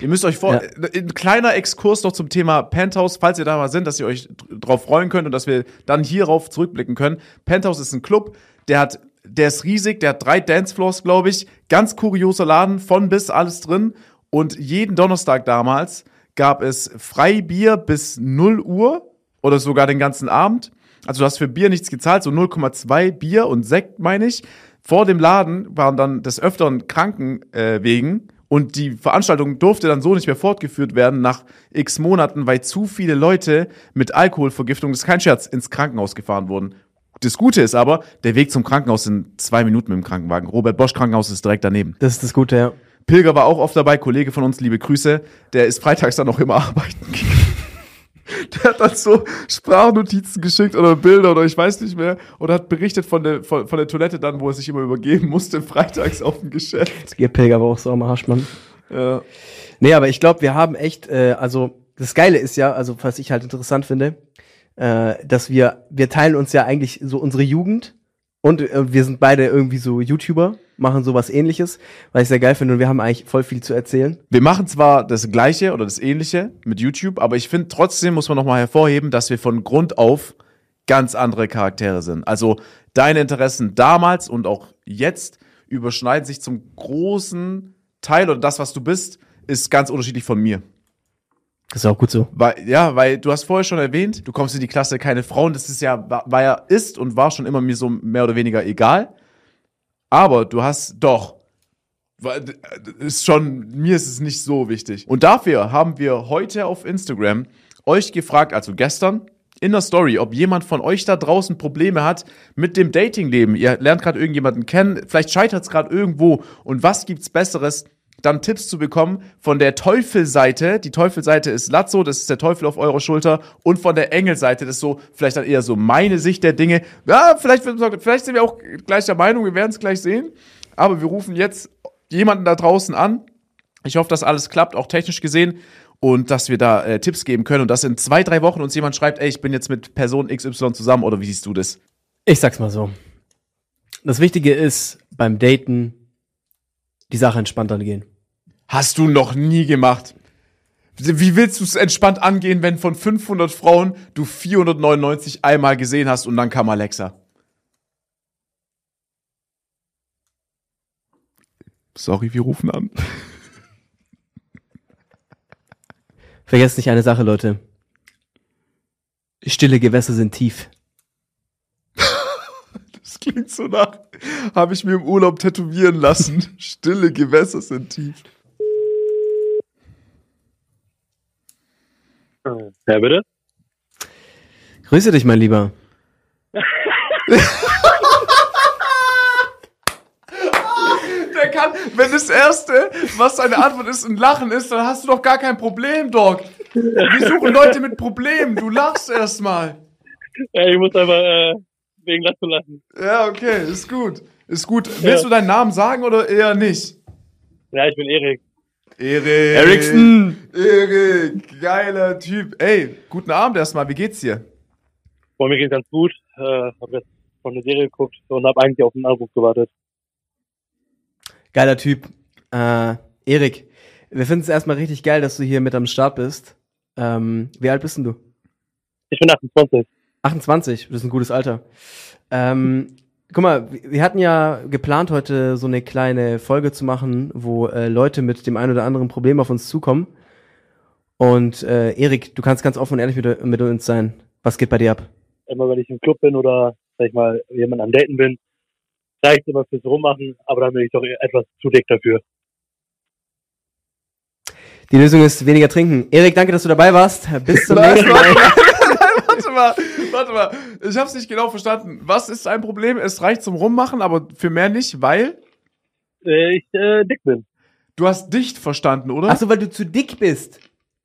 Ihr müsst euch vor, Ja. äh, ein kleiner Exkurs noch zum Thema Penthouse, falls ihr da mal sind, dass ihr euch dr- drauf freuen könnt und dass wir dann hierauf zurückblicken können. Penthouse ist ein Club, der hat, der ist riesig, der hat drei Dancefloors, glaube ich, ganz kurioser Laden, von bis alles drin und jeden Donnerstag damals gab es Freibier bis 0 Uhr oder sogar den ganzen Abend. Also du hast für Bier nichts gezahlt, so 0,2 Bier und Sekt, meine ich. Vor dem Laden waren dann des Öfteren Krankenwegen äh, wegen und die Veranstaltung durfte dann so nicht mehr fortgeführt werden nach x Monaten, weil zu viele Leute mit Alkoholvergiftung, das ist kein Scherz, ins Krankenhaus gefahren wurden. Das Gute ist aber, der Weg zum Krankenhaus sind zwei Minuten mit dem Krankenwagen. Robert Bosch Krankenhaus ist direkt daneben. Das ist das Gute, ja. Pilger war auch oft dabei, Kollege von uns, liebe Grüße. Der ist freitags dann noch immer (laughs) arbeiten gegangen. Der hat dann so Sprachnotizen geschickt oder Bilder oder ich weiß nicht mehr und hat berichtet von der, von, von der Toilette dann, wo er sich immer übergeben musste, (laughs) freitags auf dem Geschäft. Ihr Pilger aber auch so am Arsch, Mann. Ja. Nee, aber ich glaube, wir haben echt, äh, also das Geile ist ja, also was ich halt interessant finde, äh, dass wir, wir teilen uns ja eigentlich so unsere Jugend und äh, wir sind beide irgendwie so YouTuber, machen sowas ähnliches, weil ich sehr geil finde und wir haben eigentlich voll viel zu erzählen. Wir machen zwar das Gleiche oder das Ähnliche mit YouTube, aber ich finde trotzdem muss man nochmal hervorheben, dass wir von Grund auf ganz andere Charaktere sind. Also deine Interessen damals und auch jetzt überschneiden sich zum großen Teil oder das, was du bist, ist ganz unterschiedlich von mir. Das ist auch gut so. Weil, ja, weil du hast vorher schon erwähnt, du kommst in die Klasse keine Frauen, das ist ja, war, war ja, ist und war schon immer mir so mehr oder weniger egal. Aber du hast doch, äh, ist schon, mir ist es nicht so wichtig. Und dafür haben wir heute auf Instagram euch gefragt, also gestern, in der Story, ob jemand von euch da draußen Probleme hat mit dem Datingleben. Ihr lernt gerade irgendjemanden kennen, vielleicht scheitert es gerade irgendwo. Und was gibt's Besseres, dann Tipps zu bekommen von der Teufelseite. Die Teufelseite ist Lazzo, das ist der Teufel auf eurer Schulter. Und von der Engelseite, das ist so vielleicht dann eher so meine Sicht der Dinge. Ja, vielleicht, vielleicht sind wir auch gleicher Meinung, wir werden es gleich sehen. Aber wir rufen jetzt jemanden da draußen an. Ich hoffe, dass alles klappt, auch technisch gesehen. Und dass wir da äh, Tipps geben können und dass in zwei, drei Wochen uns jemand schreibt, ey, ich bin jetzt mit Person XY zusammen oder wie siehst du das? Ich sag's mal so. Das Wichtige ist beim Daten die Sache entspannt angehen. Hast du noch nie gemacht. Wie willst du es entspannt angehen, wenn von 500 Frauen du 499 einmal gesehen hast und dann kam Alexa? Sorry, wir rufen an. Vergesst nicht eine Sache, Leute. Stille Gewässer sind tief. Das klingt so nach, habe ich mir im Urlaub tätowieren lassen. (laughs) Stille Gewässer sind tief. Ja, bitte? Grüße dich, mein Lieber. (laughs) Der kann, wenn das Erste, was seine Antwort ist, ein Lachen ist, dann hast du doch gar kein Problem, Doc. Wir suchen Leute mit Problemen. Du lachst erstmal. Ja, ich muss einfach äh, wegen lassen lassen. Ja, okay, ist gut. Ist gut. Willst du deinen Namen sagen oder eher nicht? Ja, ich bin Erik. Erik. Ericsson. Erik, geiler Typ. Ey, guten Abend erstmal. Wie geht's dir? Vor mir geht's ganz gut. Äh, hab jetzt von der Serie geguckt und hab eigentlich auf den Anruf gewartet. Geiler Typ. Äh, Erik, wir finden es erstmal richtig geil, dass du hier mit am Start bist. Ähm, wie alt bist denn du? Ich bin 28. 28, das ist ein gutes Alter. Ähm, guck mal, wir hatten ja geplant, heute so eine kleine Folge zu machen, wo äh, Leute mit dem einen oder anderen Problem auf uns zukommen. Und äh, Erik, du kannst ganz offen und ehrlich mit, mit uns sein. Was geht bei dir ab? Immer wenn ich im Club bin oder, sag ich mal, jemand am Daten bin, reicht immer fürs Rummachen, aber dann bin ich doch etwas zu dick dafür. Die Lösung ist weniger trinken. Erik, danke, dass du dabei warst. Bis zum (laughs) nächsten Mal. Warte mal, warte mal. Ich hab's nicht genau verstanden. Was ist ein Problem? Es reicht zum Rummachen, aber für mehr nicht, weil Äh, ich äh, dick bin. du hast dicht verstanden, oder? Achso, weil du zu dick bist.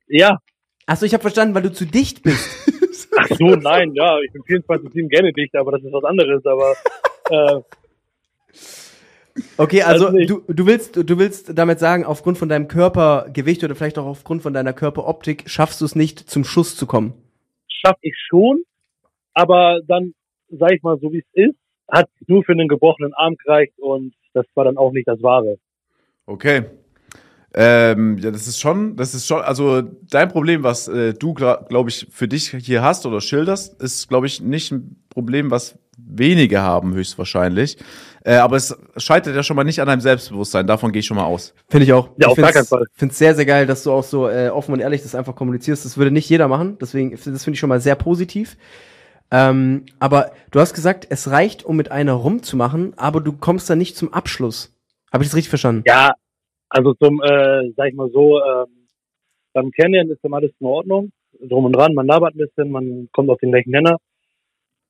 Ja. Achso, ich habe verstanden, weil du zu dicht bist. (laughs) Ach so, nein, ja, ich bin 24-7 gerne dicht, aber das ist was anderes, aber äh, Okay, also Also du, du willst du willst damit sagen, aufgrund von deinem Körpergewicht oder vielleicht auch aufgrund von deiner Körperoptik schaffst du es nicht zum Schuss zu kommen. Schaffe ich schon, aber dann, sag ich mal, so wie es ist, hat nur für einen gebrochenen Arm gereicht und das war dann auch nicht das Wahre. Okay. Ähm, ja, das ist schon, das ist schon, also dein Problem, was äh, du, glaube ich, für dich hier hast oder schilderst, ist, glaube ich, nicht ein Problem, was wenige haben, höchstwahrscheinlich. Äh, aber es scheitert ja schon mal nicht an deinem Selbstbewusstsein, davon gehe ich schon mal aus. Finde ich auch. Ja, ich auf gar keinen Fall. Find's sehr, sehr geil, dass du auch so äh, offen und ehrlich das einfach kommunizierst. Das würde nicht jeder machen, deswegen, das finde ich schon mal sehr positiv. Ähm, aber du hast gesagt, es reicht, um mit einer rumzumachen, aber du kommst dann nicht zum Abschluss. Habe ich das richtig verstanden? Ja, also zum, äh, sag ich mal so, ähm, beim Kennenlernen ist dann alles in Ordnung, drum und dran, man labert ein bisschen, man kommt auf den gleichen Nenner.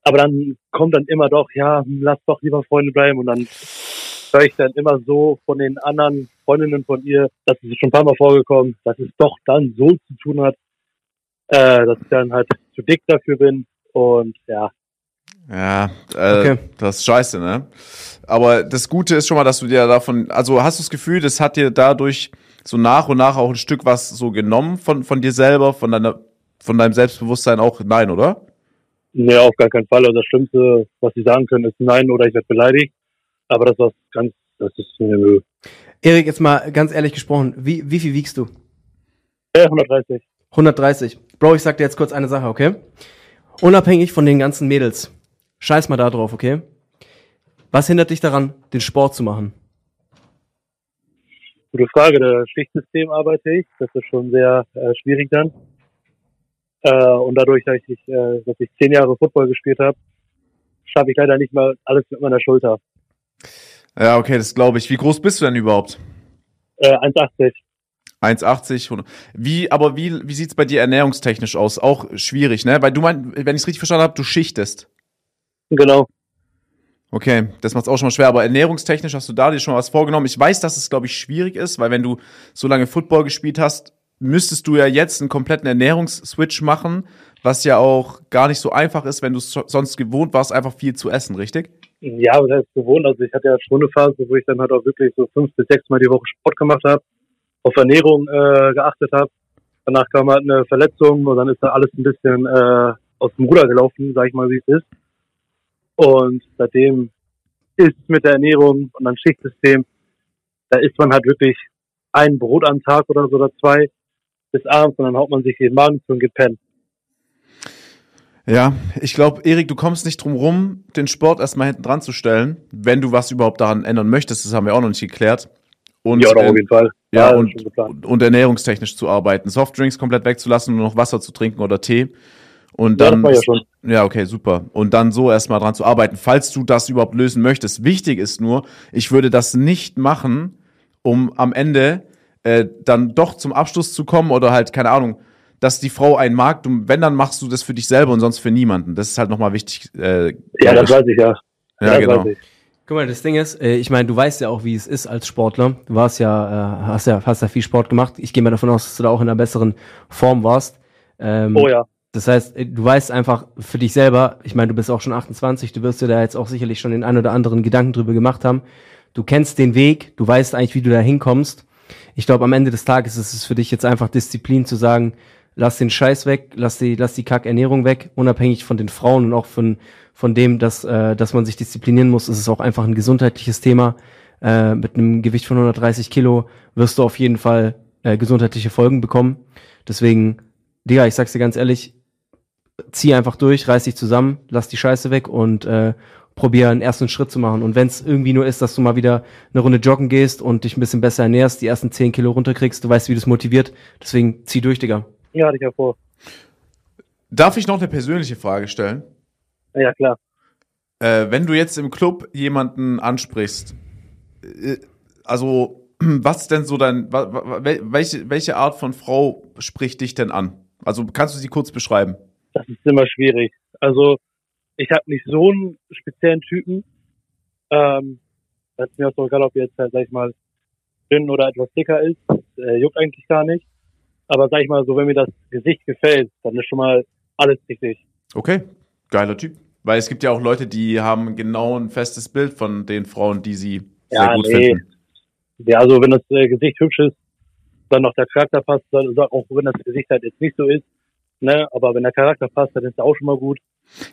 Aber dann kommt dann immer doch, ja, hm, lass doch lieber Freunde bleiben und dann höre ich dann immer so von den anderen Freundinnen von ihr, das ist schon ein paar Mal vorgekommen, dass es doch dann so zu tun hat, äh, dass ich dann halt zu dick dafür bin und ja, Ja, äh, Okay. das ist scheiße, ne? Aber das Gute ist schon mal, dass du dir davon, also hast du das Gefühl, das hat dir dadurch so nach und nach auch ein Stück was so genommen von, von dir selber, von deiner, von deinem Selbstbewusstsein auch? Nein, oder? Nee, auf gar keinen Fall. Also das Schlimmste, was sie sagen können, ist nein oder ich werde beleidigt. Aber das war ganz, das ist mir Mühe. Erik, jetzt mal ganz ehrlich gesprochen, wie, wie viel wiegst du? Äh, 130. 130. Bro, ich sag dir jetzt kurz eine Sache, okay? Unabhängig von den ganzen Mädels. Scheiß mal da drauf, okay? Was hindert dich daran, den Sport zu machen? Gute Frage. Der Schichtsystem arbeite ich. Das ist schon sehr äh, schwierig dann. Äh, und dadurch, dass ich, äh, dass ich zehn Jahre Football gespielt habe, schaffe ich leider nicht mal alles mit meiner Schulter. Ja, okay, das glaube ich. Wie groß bist du denn überhaupt? Äh, 1,80. 1,80. 100. Wie, aber wie, wie sieht's bei dir ernährungstechnisch aus? Auch schwierig, ne? Weil du meinst, wenn ich es richtig verstanden habe, du schichtest. Genau. Okay, das macht's auch schon mal schwer, aber ernährungstechnisch hast du da dir schon was vorgenommen. Ich weiß, dass es, glaube ich, schwierig ist, weil wenn du so lange Football gespielt hast, müsstest du ja jetzt einen kompletten Ernährungsswitch machen, was ja auch gar nicht so einfach ist, wenn du so- sonst gewohnt warst, einfach viel zu essen, richtig? Ja, das ist gewohnt. Also ich hatte ja schon eine Phase, wo ich dann halt auch wirklich so fünf bis sechs Mal die Woche Sport gemacht habe, auf Ernährung äh, geachtet habe. Danach kam halt eine Verletzung und dann ist da alles ein bisschen äh, aus dem Ruder gelaufen, sag ich mal, wie es ist. Und seitdem ist mit der Ernährung und dann Schichtsystem, da isst man halt wirklich ein Brot am Tag oder so oder zwei bis abends und dann haut man sich den Magen zu und geht pennen. Ja, ich glaube, Erik, du kommst nicht drum rum, den Sport erstmal hinten dran zu stellen, wenn du was überhaupt daran ändern möchtest. Das haben wir auch noch nicht geklärt. Und, ja, auf jeden Fall. Ja, ist und, und, und ernährungstechnisch zu arbeiten. Softdrinks komplett wegzulassen und nur noch Wasser zu trinken oder Tee. Und Ja, dann. das war ja schon. Ja, okay, super. Und dann so erstmal dran zu arbeiten, falls du das überhaupt lösen möchtest. Wichtig ist nur, ich würde das nicht machen, um am Ende äh, dann doch zum Abschluss zu kommen oder halt, keine Ahnung, dass die Frau einen mag. Du, wenn, dann machst du das für dich selber und sonst für niemanden. Das ist halt nochmal wichtig. Äh, Ja, das weiß ich ja. Ja, das genau. weiß ich. Guck mal, das Ding ist, äh, ich meine, du weißt ja auch, wie es ist als Sportler. Du warst ja, äh, hast ja, hast ja viel Sport gemacht. Ich gehe mal davon aus, dass du da auch in einer besseren Form warst. Ähm, Oh ja. Das heißt, du weißt einfach für dich selber, ich meine, du bist auch schon 28, du wirst dir da jetzt auch sicherlich schon den ein oder anderen Gedanken drüber gemacht haben. Du kennst den Weg, du weißt eigentlich, wie du da hinkommst. Ich glaube, am Ende des Tages ist es für dich jetzt einfach Disziplin zu sagen, lass den Scheiß weg, lass die, lass die Kackernährung weg, unabhängig von den Frauen und auch von, von dem, dass, äh, dass man sich disziplinieren muss, ist es auch einfach ein gesundheitliches Thema. Äh, mit einem Gewicht von 130 Kilo wirst du auf jeden Fall äh, gesundheitliche Folgen bekommen. Deswegen, Digga, ich sag's dir ganz ehrlich, zieh einfach durch, reiß dich zusammen, lass die Scheiße weg und äh, probier einen ersten Schritt zu machen. Und wenn es irgendwie nur ist, dass du mal wieder eine Runde joggen gehst und dich ein bisschen besser ernährst, die ersten 10 Kilo runterkriegst, du weißt, wie das motiviert. Deswegen zieh durch, Digga. Ja, hatte ich ja vor. Darf ich noch eine persönliche Frage stellen? Ja, klar. Äh, wenn du jetzt im Club jemanden ansprichst, äh, also (clears throat) was ist denn so dein, welche, welche Art von Frau spricht dich denn an? Also kannst du sie kurz beschreiben? Das ist immer schwierig. Also ich habe nicht so einen speziellen Typen. Ähm, das ist mir auch so egal, ob jetzt halt, sag ich mal, dünn oder etwas dicker ist. Das, äh, juckt eigentlich gar nicht. Aber sag ich mal, so wenn mir das Gesicht gefällt, dann ist schon mal alles richtig. Okay, geiler Typ. Weil es gibt ja auch Leute, die haben genau ein festes Bild von den Frauen, die sie sehr Ja, gut nee. finden. Ja, also wenn das äh, Gesicht hübsch ist, dann noch der Charakter passt, dann auch wenn das Gesicht halt jetzt nicht so ist, ne, aber wenn der Charakter passt, dann ist er auch schon mal gut.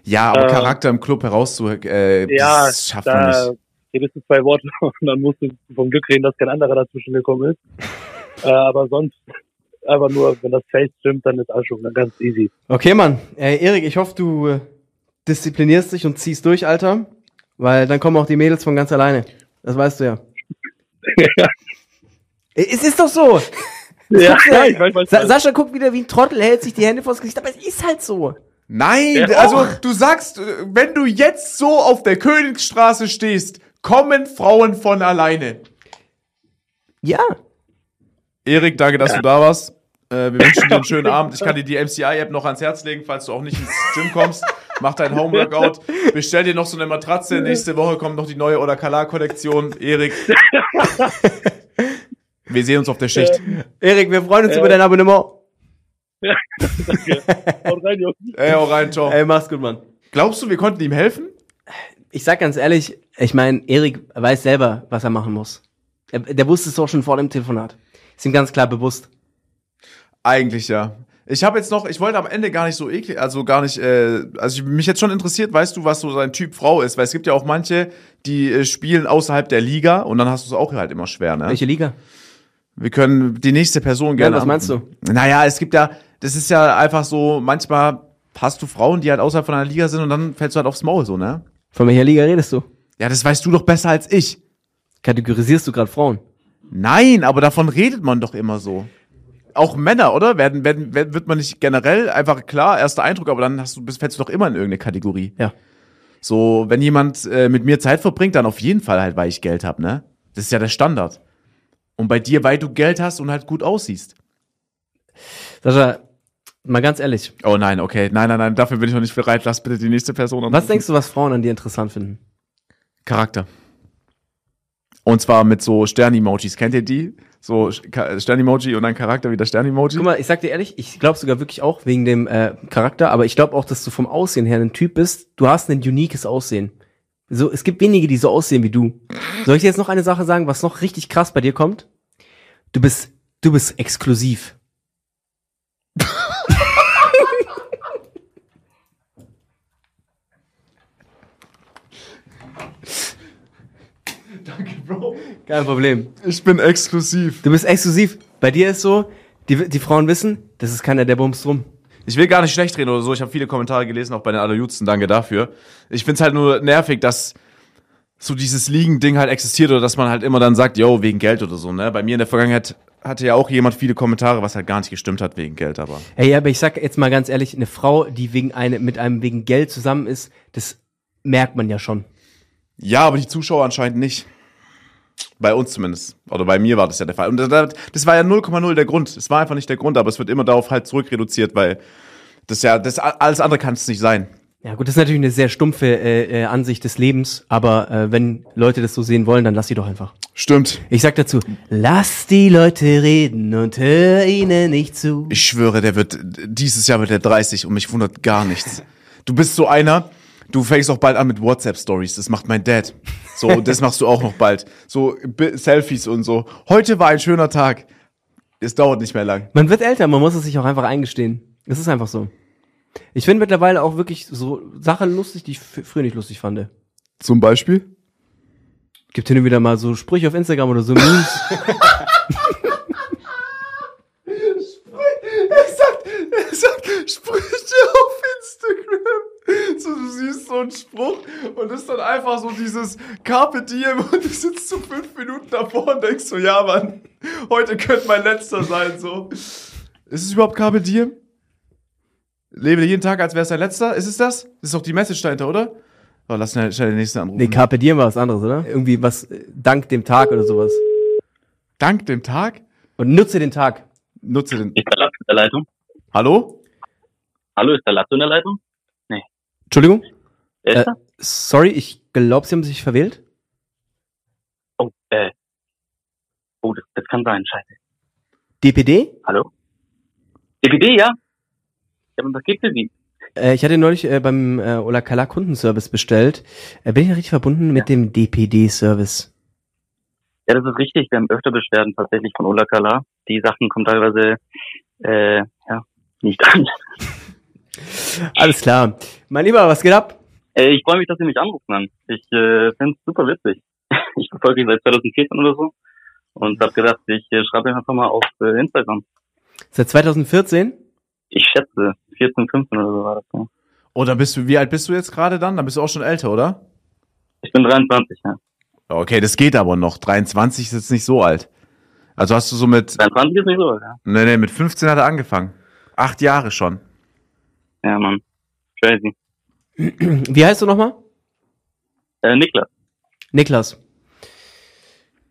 Ja, aber Äh, Charakter im Club herauszu, äh, Ja, das schafft man Da nicht. redest du zwei Worte (laughs) und dann musst du vom Glück reden, dass kein anderer dazwischen gekommen ist. (laughs) Äh, aber sonst, einfach nur, wenn das Face stimmt, dann ist alles schon ganz easy. Okay, Mann. Äh, Erik, ich hoffe, du äh, disziplinierst dich und ziehst durch, Alter. Weil dann kommen auch die Mädels von ganz alleine. Das weißt du ja. (laughs) Äh, Es ist doch so. ja, ja- ich weiß, Sa Sascha guckt wieder wie ein Trottel, hält sich die Hände vors Gesicht, aber es ist halt so. Nein, Ja, also du sagst, äh, wenn du jetzt so auf der Königsstraße stehst, kommen Frauen von alleine. Ja. Erik, danke, dass du da warst. Äh, wir (laughs) wünschen dir einen schönen Abend. Ich kann dir die MCI-App noch ans Herz legen, falls du auch nicht ins Gym kommst. Mach dein Homeworkout. Bestell dir noch so eine Matratze. Nächste Woche kommt noch die neue Oda Kala-Kollektion. Erik. (laughs) Wir sehen uns auf der Schicht. Erik, wir freuen uns Äh. über dein Abonnement. Haut rein, Jungs. Ey, hau rein, ciao. Ey, mach's gut, Mann. Glaubst du, wir konnten ihm helfen? Ich sag ganz ehrlich, ich meine, Erik weiß selber, was er machen muss. Er, der wusste es doch schon vor dem Telefonat. Ist ihm ganz klar bewusst. Eigentlich ja. Ich habe jetzt noch, ich wollte am Ende gar nicht so eklig, also gar nicht, äh, also ich, mich jetzt schon interessiert, weißt du, was so sein Typ Frau ist, weil es gibt ja auch manche, die äh, spielen außerhalb der Liga und dann hast du es auch halt immer schwer, ne? Welche Liga? Wir können die nächste Person gerne. was meinst anrufen. Naja, es gibt ja, das ist ja einfach so, manchmal hast du Frauen, die halt außerhalb von einer Liga sind und dann fällst du halt aufs Maul so, ne? Von welcher Liga redest du? Ja, das weißt du doch besser als ich. Kategorisierst du gerade Frauen? Nein, aber davon redet man doch immer so. Auch Männer, oder? Werden, werden, werden, wird man nicht generell einfach klar, erster Eindruck, aber dann hast du, fällst du doch immer in irgendeine Kategorie. Ja. So, wenn jemand äh, mit mir Zeit verbringt, dann auf jeden Fall halt, weil ich Geld hab, ne? Das ist ja der Standard. Und bei dir, weil du Geld hast und halt gut aussiehst. Sascha, mal ganz ehrlich. Oh nein, okay. Nein, nein, nein, dafür bin ich noch nicht bereit. Lass bitte die nächste Person anrufen. Was denkst du, was Frauen an dir interessant finden? Charakter. Und zwar mit so Stern-Emojis. Kennt ihr die? So Stern-Emoji und dann Charakter wie der Stern-Emoji? Guck mal, ich sag dir ehrlich, ich glaube sogar wirklich auch wegen dem äh, Charakter, aber ich glaube auch, dass du vom Aussehen her ein Typ bist. Du hast ein uniques Aussehen. So, es gibt wenige, die so aussehen wie du. Soll ich dir jetzt noch eine Sache sagen, was noch richtig krass bei dir kommt? Du bist, du bist exklusiv. (laughs) Danke, Bro. Kein Problem. Ich bin exklusiv. Du bist exklusiv. Bei dir ist so, die, die Frauen wissen, das ist keiner, der bums drum. Ich will gar nicht schlecht reden oder so. Ich habe viele Kommentare gelesen, auch bei den Allerjudsten. Danke dafür. Ich find's halt nur nervig, dass so dieses Liegen-Ding halt existiert oder dass man halt immer dann sagt, yo, wegen Geld oder so, ne? Bei mir in der Vergangenheit hatte ja auch jemand viele Kommentare, was halt gar nicht gestimmt hat wegen Geld, aber. Ey, aber ich sag jetzt mal ganz ehrlich, eine Frau, die wegen eine, mit einem wegen Geld zusammen ist, das merkt man ja schon. Ja, aber die Zuschauer anscheinend nicht. Bei uns zumindest. Oder bei mir war das ja der Fall. Und das, das war ja 0,0 der Grund. Es war einfach nicht der Grund, aber es wird immer darauf halt zurückreduziert, weil das ja, das alles andere kann es nicht sein. Ja gut, das ist natürlich eine sehr stumpfe äh, äh, Ansicht des Lebens, aber äh, wenn Leute das so sehen wollen, dann lass sie doch einfach. Stimmt. Ich sag dazu, lass die Leute reden und hör ihnen nicht zu. Ich schwöre, der wird, dieses Jahr wird der 30 und mich wundert gar nichts. Du bist so einer, du fängst auch bald an mit WhatsApp-Stories. Das macht mein Dad. So, (laughs) das machst du auch noch bald. So Selfies und so. Heute war ein schöner Tag. Es dauert nicht mehr lang. Man wird älter, man muss es sich auch einfach eingestehen. Es ist einfach so. Ich finde mittlerweile auch wirklich so Sachen lustig, die ich früher nicht lustig fand. Zum Beispiel? Gibt hin und wieder mal so Sprüche auf Instagram oder so (laughs) Memes. Er sagt, er sagt Sprüche auf Instagram. So, du siehst so einen Spruch und ist dann einfach so dieses Carpe Diem und du sitzt so fünf Minuten davor und denkst so, ja Mann, heute könnte mein letzter sein, so. Ist es überhaupt Carpe Diem? Lebe jeden Tag, als wäre es dein letzter? Ist es das? Das ist doch die Message dahinter, oder? Oh, lass schnell, schnell den nächsten anrufen. nee, Carpe Diem war was anderes, oder? Irgendwie was, äh, dank dem Tag oder sowas. Dank dem Tag Und nutze den Tag. nutze den. Ist der Latzo in der Leitung? Hallo? Hallo, ist der Latzo in der Leitung? Entschuldigung? Wer ist Äh, da? sorry, ich glaube, Sie haben sich verwählt. Oh, äh. Oh, das, das kann sein, scheiße. DPD? Hallo? DPD, ja? Ja, und was gibt's für Sie? Äh, ich hatte neulich äh, beim äh, Olakala Kundenservice bestellt. Äh, bin ich da richtig verbunden mit dem DPD-Service? Ja, das ist richtig. Wir haben öfter Beschwerden tatsächlich von Olakala. Die Sachen kommen teilweise, äh, ja, nicht an. (laughs) Alles klar. Mein Lieber, was geht ab? Äh, ich freue mich, dass Sie mich anrufen. Mann. Ich äh, finde es super witzig. (laughs) Ich verfolge ihn seit 2014 oder so. Und habe gedacht, ich äh, schreibe einfach mal auf äh, Instagram. Seit 2014? Ich schätze, 14, 15 oder so war das. Ja. Oh, dann bist du, wie alt bist du jetzt gerade dann? Dann bist du auch schon älter, oder? Ich bin 23, ja. Okay, das geht aber noch. 23 ist jetzt nicht so alt. Also hast du so mit, 23 ist nicht so, ja. nee, nee, mit 15 hat er angefangen. Acht Jahre schon. Ja, Mann. Crazy. Wie heißt du nochmal? Äh, Niklas. Niklas.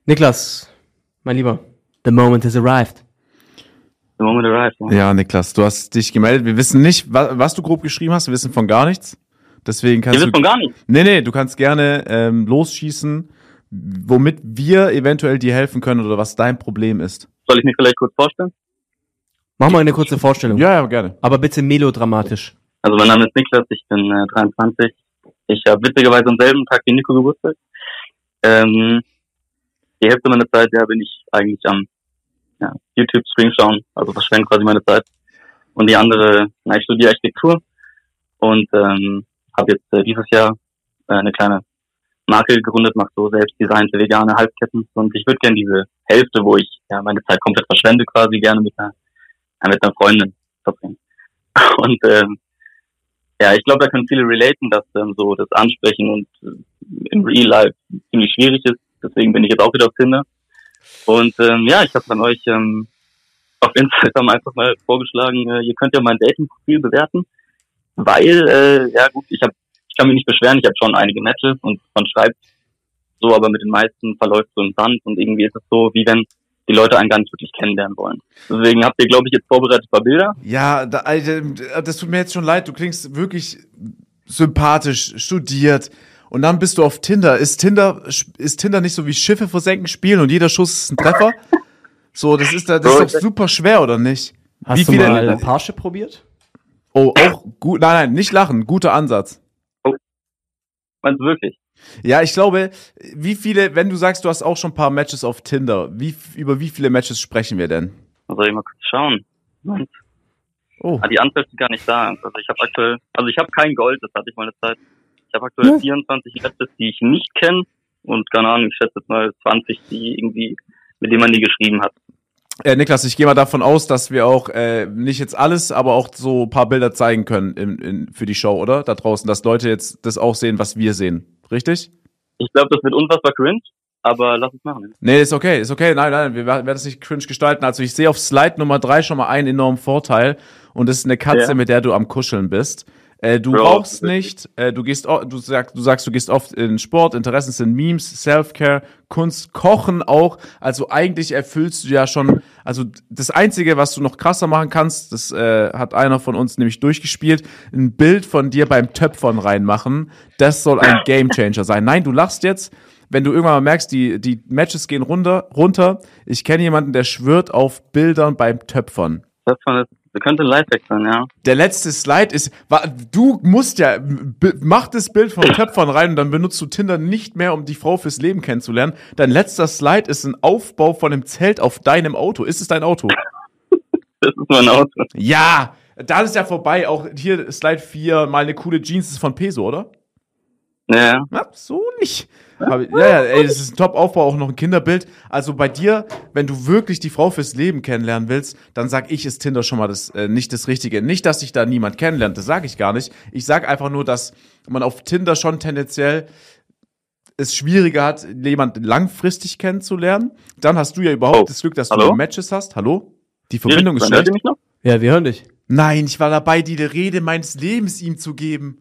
Niklas, mein Lieber, the moment has arrived. The moment arrived. Ja. Ja, Niklas, du hast dich gemeldet. Wir wissen nicht, wa was du grob geschrieben hast. Wir wissen von gar nichts. Deswegen Ihr kannst wisst du. von gar nicht. Nee, nee, du kannst gerne ähm, losschießen, womit wir eventuell dir helfen können oder was dein Problem ist. Soll ich mich vielleicht kurz vorstellen? Mach mal eine kurze Vorstellung. Ja, ja, gerne. Aber bitte melodramatisch. Also mein Name ist Niklas, ich bin äh, 23. Ich habe witzigerweise am selben Tag wie Nico Geburtstag. Ähm, die Hälfte meiner Zeit ja, bin ich eigentlich am ja, YouTube-Stream schauen, also verschwende quasi meine Zeit. Und die andere, na, ich studiere Architektur und ähm, habe jetzt äh, dieses Jahr äh, eine kleine Marke gegründet, mache so Selbstdesign für vegane Halbketten und ich würde gerne diese Hälfte, wo ich ja meine Zeit komplett verschwende, quasi gerne mit einer, mit einer Freundin verbringen. (laughs) Und ähm, ja, ich glaube, da können viele relaten, dass ähm, so das Ansprechen und äh, im Real Life ziemlich schwierig ist. Deswegen bin ich jetzt auch wieder auf Tinder. Und ähm, ja, ich habe von euch ähm, auf Instagram einfach mal vorgeschlagen, äh, ihr könnt ja mein Dating-Profil bewerten, weil, äh, ja gut, ich habe, ich kann mich nicht beschweren, ich habe schon einige Matches und man schreibt so, aber mit den meisten verläuft so im Sand und irgendwie ist es so, wie wenn die Leute einen gar nicht wirklich kennenlernen wollen. Deswegen habt ihr, glaube ich, jetzt vorbereitet ein paar Bilder. Ja, da, das tut mir jetzt schon leid. Du klingst wirklich sympathisch, studiert. Und dann bist du auf Tinder. Ist Tinder, ist Tinder nicht so wie Schiffe versenken spielen und jeder Schuss ist ein Treffer? (laughs) So, das ist, da- das ist doch super schwer, oder nicht? Hast Wie du viele- mal Parship probiert? Oh, auch gut. Nein, nein, nicht lachen. Guter Ansatz. Meinst du wirklich? Ja, ich glaube, wie viele, wenn du sagst, du hast auch schon ein paar Matches auf Tinder, wie, über wie viele Matches sprechen wir denn? Soll ich mal kurz schauen? Moment. Oh. Ah, die Anzahl ist gar nicht da. Also ich habe aktuell, also ich habe kein Gold, das hatte ich mal eine Zeit. Ich habe aktuell Ja. 24 Matches, die ich nicht kenne und keine Ahnung, ich schätze jetzt mal 20, die irgendwie, mit denen man nie geschrieben hat. Äh, Niklas, ich gehe mal davon aus, dass wir auch äh, nicht jetzt alles, aber auch so ein paar Bilder zeigen können in, in, für die Show, oder? Da draußen, dass Leute jetzt das auch sehen, was wir sehen. Richtig? Ich glaube, das wird unfassbar cringe, aber lass es machen. Nee, ist okay, ist okay. Nein, nein, wir werden das nicht cringe gestalten. Also ich sehe auf Slide Nummer drei schon mal einen enormen Vorteil und das ist eine Katze, Ja. mit der du am Kuscheln bist. Äh, du Bro, rauchst nicht, äh, du gehst, du sagst, du sagst, du gehst oft in Sport, Interessen sind Memes, Self-Care, Kunst, Kochen auch. Also eigentlich erfüllst du ja schon, also das Einzige, was du noch krasser machen kannst, das äh, hat einer von uns nämlich durchgespielt, ein Bild von dir beim Töpfern reinmachen. Das soll ein Gamechanger sein. Nein, du lachst jetzt, wenn du irgendwann mal merkst, die, die Matches gehen runter, runter. Ich kenne jemanden, der schwört auf Bildern beim Töpfern. Das, war- das könnte ein Lifehack sein, ja. Der letzte Slide ist, du musst ja, mach das Bild von Töpfern rein und dann benutzt du Tinder nicht mehr, um die Frau fürs Leben kennenzulernen. Dein letzter Slide ist ein Aufbau von einem Zelt auf deinem Auto. Ist es dein Auto? (laughs) Das ist mein Auto. Ja, da ist ja vorbei. Auch hier Slide 4, mal eine coole Jeans ist von Peso, oder? Ja, Na, so nicht. Aber, ja, ja, ey, das ist ein Top-Aufbau, auch noch ein Kinderbild. Also bei dir, wenn du wirklich die Frau fürs Leben kennenlernen willst, dann sag ich, ist Tinder schon mal das, äh, nicht das Richtige. Nicht, dass sich da niemand kennenlernt, das sage ich gar nicht. Ich sag einfach nur, dass man auf Tinder schon tendenziell es schwieriger hat, jemand langfristig kennenzulernen. Dann hast du ja überhaupt Oh, das Glück, dass hallo? du Matches hast. Hallo? Die Verbindung ist Hört schlecht. Ja, wir hören dich. Nein, ich war dabei, die Rede meines Lebens ihm zu geben.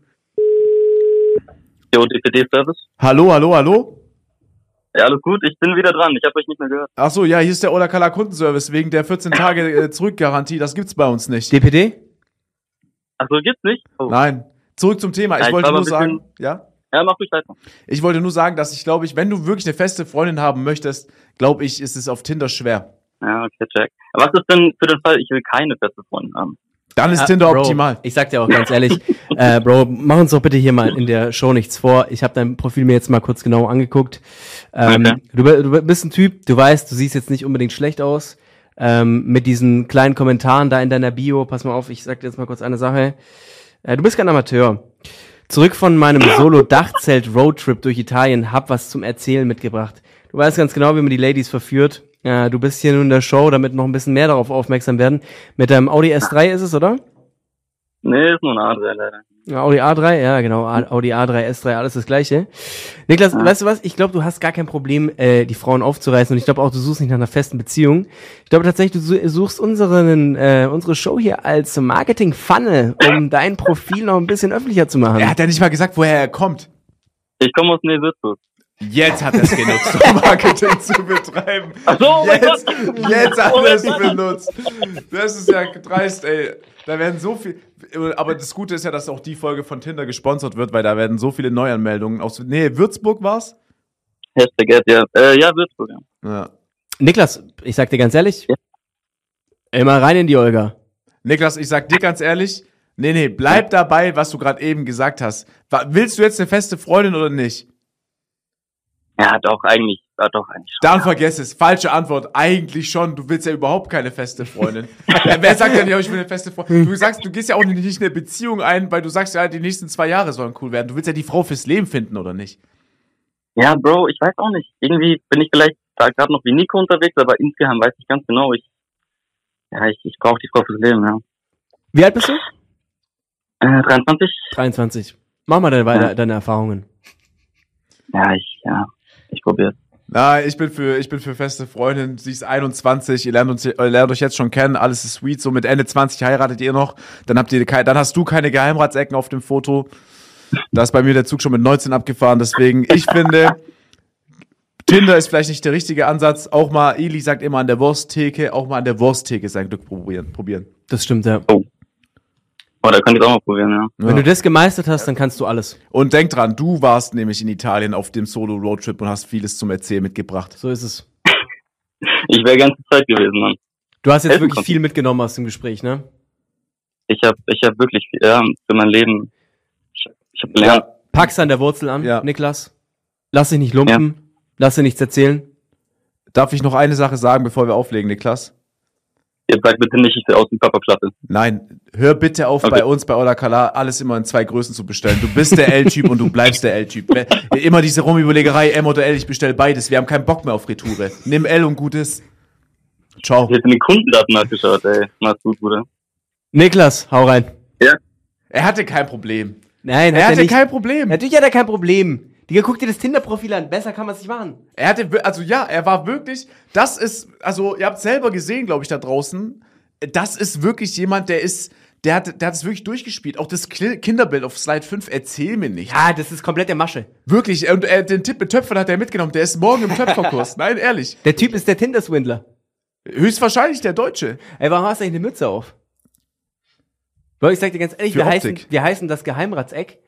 Jo, DPD-Service. Hallo, hallo, hallo? Ja, alles gut, ich bin wieder dran. Ich habe euch nicht mehr gehört. Ach so, ja, hier ist der Olakala Kundenservice wegen der 14 Tage äh, Zurückgarantie. Das gibt's bei uns nicht. DPD? Ach so, gibt's nicht? Oh. Nein. Zurück zum Thema. Ich Ja, ich wollte war nur bisschen- sagen, ja? Ja, mach ruhig weiter. Ich wollte nur sagen, dass ich glaube ich, wenn du wirklich eine feste Freundin haben möchtest, glaube ich, ist es auf Tinder schwer. Ja, okay, check. Was ist denn für den Fall, ich will keine feste Freundin haben? Dann ist Ah, Tinder Bro, optimal. Ich sag dir auch ganz ehrlich, äh, Bro, mach uns doch bitte hier mal in der Show nichts vor. Ich habe dein Profil mir jetzt mal kurz genau angeguckt. Ähm, Okay. du, du bist ein Typ, du weißt, du siehst jetzt nicht unbedingt schlecht aus. Ähm, mit diesen kleinen Kommentaren da in deiner Bio, pass mal auf, ich sag dir jetzt mal kurz eine Sache. Äh, du bist kein Amateur. Zurück von meinem Solo-Dachzelt-Roadtrip durch Italien, hab was zum Erzählen mitgebracht. Du weißt ganz genau, wie man die Ladies verführt. Ja, du bist hier nun in der Show, damit noch ein bisschen mehr darauf aufmerksam werden. Mit deinem Audi S3 ist es, oder? Nee, ist nur eine Adria leider. Ja, Audi A3, ja genau, Audi A3, S3, alles das gleiche. Niklas, Ja. weißt du was? Ich glaube, du hast gar kein Problem, äh, die Frauen aufzureißen und ich glaube auch, du suchst nicht nach einer festen Beziehung. Ich glaube tatsächlich, du su- suchst unseren, äh, unsere Show hier als Marketing-Funnel, um (laughs) dein Profil noch ein bisschen öffentlicher zu machen. Er hat ja nicht mal gesagt, woher er kommt. Ich komme aus Nähe Würzburg. Jetzt hat er es genutzt, um (laughs) Marketing zu betreiben. Ach so, oh Jetzt, Gott. jetzt hat Oh er es benutzt. Das ist ja dreist, ey. Da werden so viel. Aber das Gute ist ja, dass auch die Folge von Tinder gesponsert wird, weil da werden so viele Neuanmeldungen aus. Nee, Würzburg war's? Hashtag Ad, ja. Äh, ja, Würzburg, ja. Ja. Niklas, ich sag dir ganz ehrlich, Ja. immer rein in die Olga. Niklas, ich sag dir ganz ehrlich, nee, nee, bleib dabei, was du gerade eben gesagt hast. Willst du jetzt eine feste Freundin oder nicht? Ja, doch, eigentlich, ja, doch, eigentlich schon. Dann vergess es. Falsche Antwort. Eigentlich schon. Du willst ja überhaupt keine feste Freundin. (laughs) wer, wer sagt denn ja, ich will eine feste Freundin? Du sagst, du gehst ja auch nicht in eine Beziehung ein, weil du sagst ja, die nächsten zwei Jahre sollen cool werden. Du willst ja die Frau fürs Leben finden, oder nicht? Ja, Bro, ich weiß auch nicht. Irgendwie bin ich vielleicht da gerade noch wie Nico unterwegs, aber insgeheim weiß ich ganz genau, ich, ja, ich, ich brauche die Frau fürs Leben, ja. Wie alt bist du? Äh, 23? 23. Mach mal deine, Ja. deine Erfahrungen. Ja, ich, ja, ich probiere Na, ich bin für, ich bin für feste Freundin. Sie ist 21. Ihr lernt uns, ihr lernt euch jetzt schon kennen. Alles ist sweet. So mit Ende 20 heiratet ihr noch. Dann habt ihr, dann hast du keine Geheimratsecken auf dem Foto. Da ist bei mir der Zug schon mit 19 abgefahren. Deswegen, ich finde, Tinder ist vielleicht nicht der richtige Ansatz. Auch mal, Eli sagt immer an der Wursttheke, auch mal an der Wursttheke sein Glück probieren. probieren. Das stimmt, ja. Oh, da könnt ihr auch mal probieren, ja. Wenn du das gemeistert hast, dann kannst du alles. Und denk dran, du warst nämlich in Italien auf dem Solo-Roadtrip und hast vieles zum Erzählen mitgebracht. So ist es. (laughs) Ich wäre ganze Zeit gewesen, Mann. Du hast jetzt Helfen wirklich konnte. viel mitgenommen aus dem Gespräch, ne? Ich habe ich hab wirklich, viel- ja, für mein Leben, ich, ich habe gelernt. Pack's an der Wurzel an, Ja. Niklas. Lass dich nicht lumpen. Lass dir nichts erzählen. Darf ich noch eine Sache sagen, bevor wir auflegen, Niklas? Jetzt sag bitte nicht, ich sehe aus wie Papa Platte. Nein, hör bitte auf, Okay. bei uns bei Ola Kala alles immer in zwei Größen zu bestellen. Du bist der L-Typ und du bleibst der L-Typ. Immer diese Rumüberlegerei, M oder L, ich bestell beides. Wir haben keinen Bock mehr auf Retoure. Nimm L und gut ist. Ciao. Ich hätte in den Kundendaten nachgeschaut, ey. Mach's gut, Bruder. Niklas, hau rein. Er hatte kein Problem. Nein, Er hat er hatte nicht. kein Problem. Natürlich hat er kein Problem. Digga, guck dir das Tinder-Profil an. Besser kann man es nicht machen. Er hatte, also ja, er war wirklich, das ist, also ihr habt selber gesehen, glaube ich, da draußen, das ist wirklich jemand, der ist, der hat, der hat es wirklich durchgespielt. Auch das Kinderbild auf Slide 5, erzähl mir nicht. Ja, das ist komplett der Masche. Wirklich, und äh, den Tipp mit Töpfern hat er mitgenommen, der ist morgen im Töpferkurs. (laughs) Nein, ehrlich. Der Typ ist der Tinder-Swindler. Höchstwahrscheinlich der Deutsche. Ey, warum hast du eigentlich eine Mütze auf? Bro, ich sag dir ganz ehrlich, Für wir heißen, wir heißen das Geheimratseck.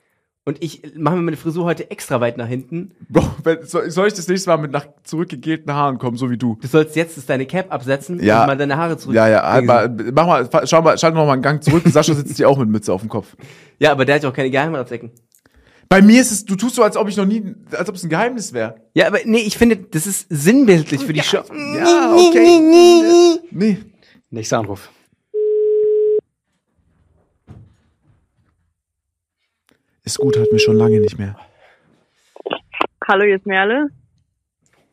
Und ich mache mir meine Frisur heute extra weit nach hinten. Bro, wenn, soll, ich das nächste Mal mit nach zurückgegelten Haaren kommen, so wie du? Du sollst jetzt deine Cap absetzen Ja. und mal deine Haare zurück. Ja, ja, halt mal, mach mal, schau mal, schalt noch mal einen Gang zurück. Sascha sitzt hier auch mit Mütze auf dem Kopf. Ja, aber der hat ja auch keine Geheimratsecken. Bei mir ist es, du tust so, als ob ich noch nie, als ob es ein Geheimnis wäre. Ja, aber nee, ich finde, das ist sinnbildlich für die Show. Ja, okay. Nee. Nächster Anruf. Ist gut, hat mir schon lange nicht mehr. Hallo, hier ist Merle.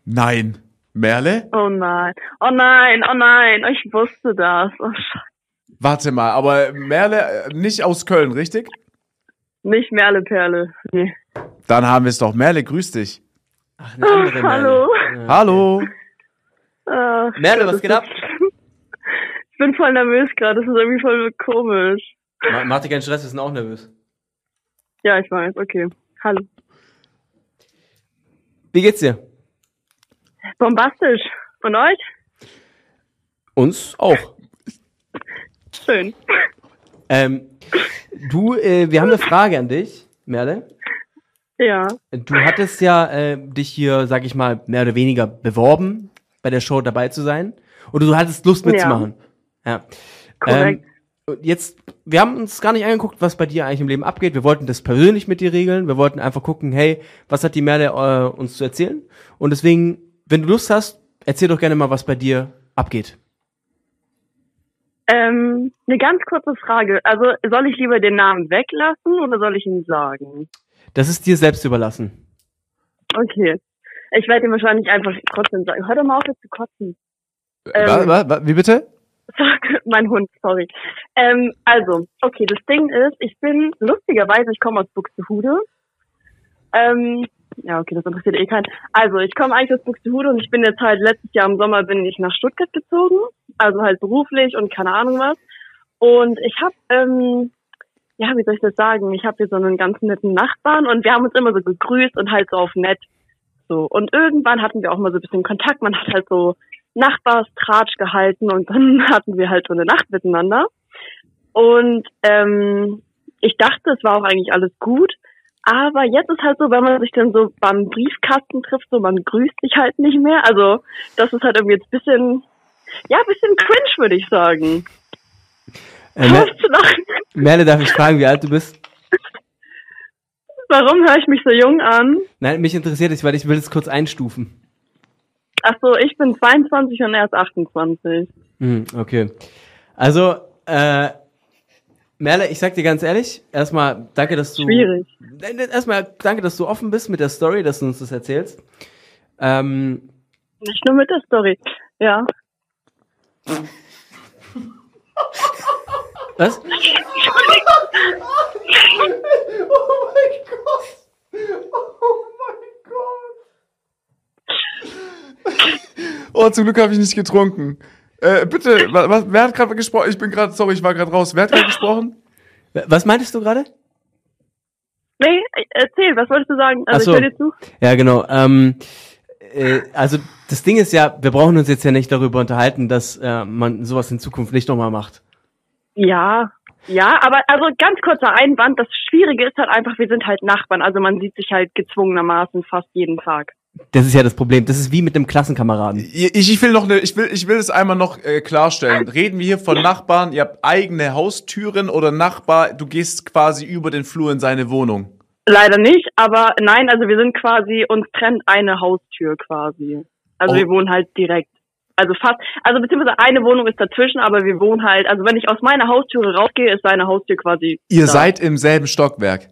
Nein. Merle? Oh nein. Oh nein, oh nein. Ich wusste das. Oh, Scheiße. Warte mal, aber Merle äh, nicht aus Köln, richtig? Nicht Merle Perle. Nee. Dann haben wir es doch. Merle, grüß dich. Ach, eine andere Hallo. Merle. Ja. Hallo. Ach, Merle, was geht ab? (laughs) Ich bin voll nervös gerade. Das ist irgendwie voll komisch. Ma- Mach dir keinen Stress, wir sind auch nervös. Ja, ich weiß. Okay. Hallo. Wie geht's dir? Bombastisch. Und euch? Uns auch. Schön. Ähm, du, äh, wir haben eine Frage an dich, Merle. Ja. Du hattest ja äh, dich hier, sag ich mal, mehr oder weniger beworben, bei der Show dabei zu sein. Und du hattest Lust mitzumachen. Ja. Korrekt. Ähm, jetzt, wir haben uns gar nicht angeguckt, was bei dir eigentlich im Leben abgeht. Wir wollten das persönlich mit dir regeln. Wir wollten einfach gucken, hey, was hat die Merle äh, uns zu erzählen? Und deswegen, wenn du Lust hast, erzähl doch gerne mal, was bei dir abgeht. Ähm, eine ganz kurze Frage. Also, soll ich lieber den Namen weglassen oder soll ich ihn sagen? Das ist dir selbst überlassen. Okay. Ich werde ihn wahrscheinlich einfach trotzdem sagen. Hör doch mal auf, jetzt zu kotzen. Ähm, wa, wa, wa, wie bitte? (laughs) mein Hund, sorry. Ähm, also, okay, das Ding ist, ich bin lustigerweise, ich komme aus Buxtehude. Ähm, ja, okay, das interessiert eh keinen. Also, ich komme eigentlich aus Buxtehude und ich bin jetzt halt letztes Jahr im Sommer bin ich nach Stuttgart gezogen, also halt beruflich und keine Ahnung was. Und ich habe, ähm, ja, wie soll ich das sagen? Ich habe hier so einen ganz netten Nachbarn und wir haben uns immer so gegrüßt und halt so auf nett so. Und irgendwann hatten wir auch mal so ein bisschen Kontakt. Man hat halt so Nachbarstratsch gehalten und dann (laughs) hatten wir halt so eine Nacht miteinander. Und ähm, ich dachte, es war auch eigentlich alles gut. Aber jetzt ist halt so, wenn man sich dann so beim Briefkasten trifft, so man grüßt sich halt nicht mehr. Also das ist halt irgendwie jetzt bisschen, ja, bisschen cringe, würde ich sagen. Äh, Mer? Merle, darf ich fragen, wie alt du bist? Warum höre ich mich so jung an? Nein, mich interessiert es, weil ich will es kurz einstufen. Ach so, ich bin 22 und er ist 28. Hm, okay. Also, äh, Merle, ich sag dir ganz ehrlich, erstmal danke, dass du. Schwierig. Erstmal danke, dass du offen bist mit der Story, dass du uns das erzählst. Ähm, Nicht nur mit der Story. Ja. was? (laughs) Oh, zum Glück habe ich nicht getrunken. Äh, bitte, wa, was, wer hat gerade gesprochen? Ich bin gerade, sorry, ich war gerade raus. Wer hat gerade gesprochen? Was meintest du gerade? Nee, erzähl, was wolltest du sagen? Ach Also so. ich höre dir zu. Ja, genau. Ähm, äh, also das Ding ist ja, wir brauchen uns jetzt ja nicht darüber unterhalten, dass äh, man sowas in Zukunft nicht nochmal macht. Ja, ja, aber also ganz kurzer Einwand, das Schwierige ist halt einfach, wir sind halt Nachbarn, also man sieht sich halt gezwungenermaßen fast jeden Tag. Das ist ja das Problem. Das ist wie mit einem Klassenkameraden. Ich, ich will noch eine, ich will, ich will es einmal noch äh, klarstellen. Reden wir hier von Nachbarn, ihr habt eigene Haustüren oder Nachbar, du gehst quasi über den Flur in seine Wohnung. Leider nicht, aber nein, also wir sind quasi, uns trennt eine Haustür quasi. Also Oh. wir wohnen halt direkt. Also fast, also beziehungsweise eine Wohnung ist dazwischen, aber wir wohnen halt, also wenn ich aus meiner Haustüre rausgehe, ist seine Haustür quasi. Ihr da. seid im selben Stockwerk.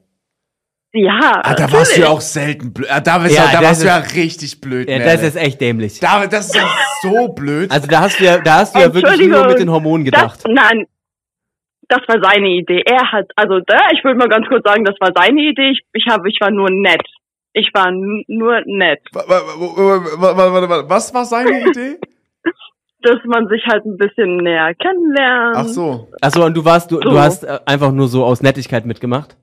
Ja. Ah, da warst du ja auch selten blöd. Ah, da warst, Ja, ja, da warst du ja richtig blöd. Ja, Merle. das ist echt dämlich. da, das ist ja so blöd. Also da hast du ja, da hast du ja wirklich nur Entschuldigung, mit den Hormonen gedacht. Das, nein, das war seine Idee. Er hat, also da, ich würde mal ganz kurz sagen, das war seine Idee. Ich, ich habe, ich war nur nett. Ich war nur nett, Wa- wa- wa- wa- wa- wa- wa- Was war seine Idee? (laughs) dass man sich halt ein bisschen näher kennenlernt. Ach so. Achso, und du warst, du, du So. hast äh, einfach nur so aus Nettigkeit mitgemacht.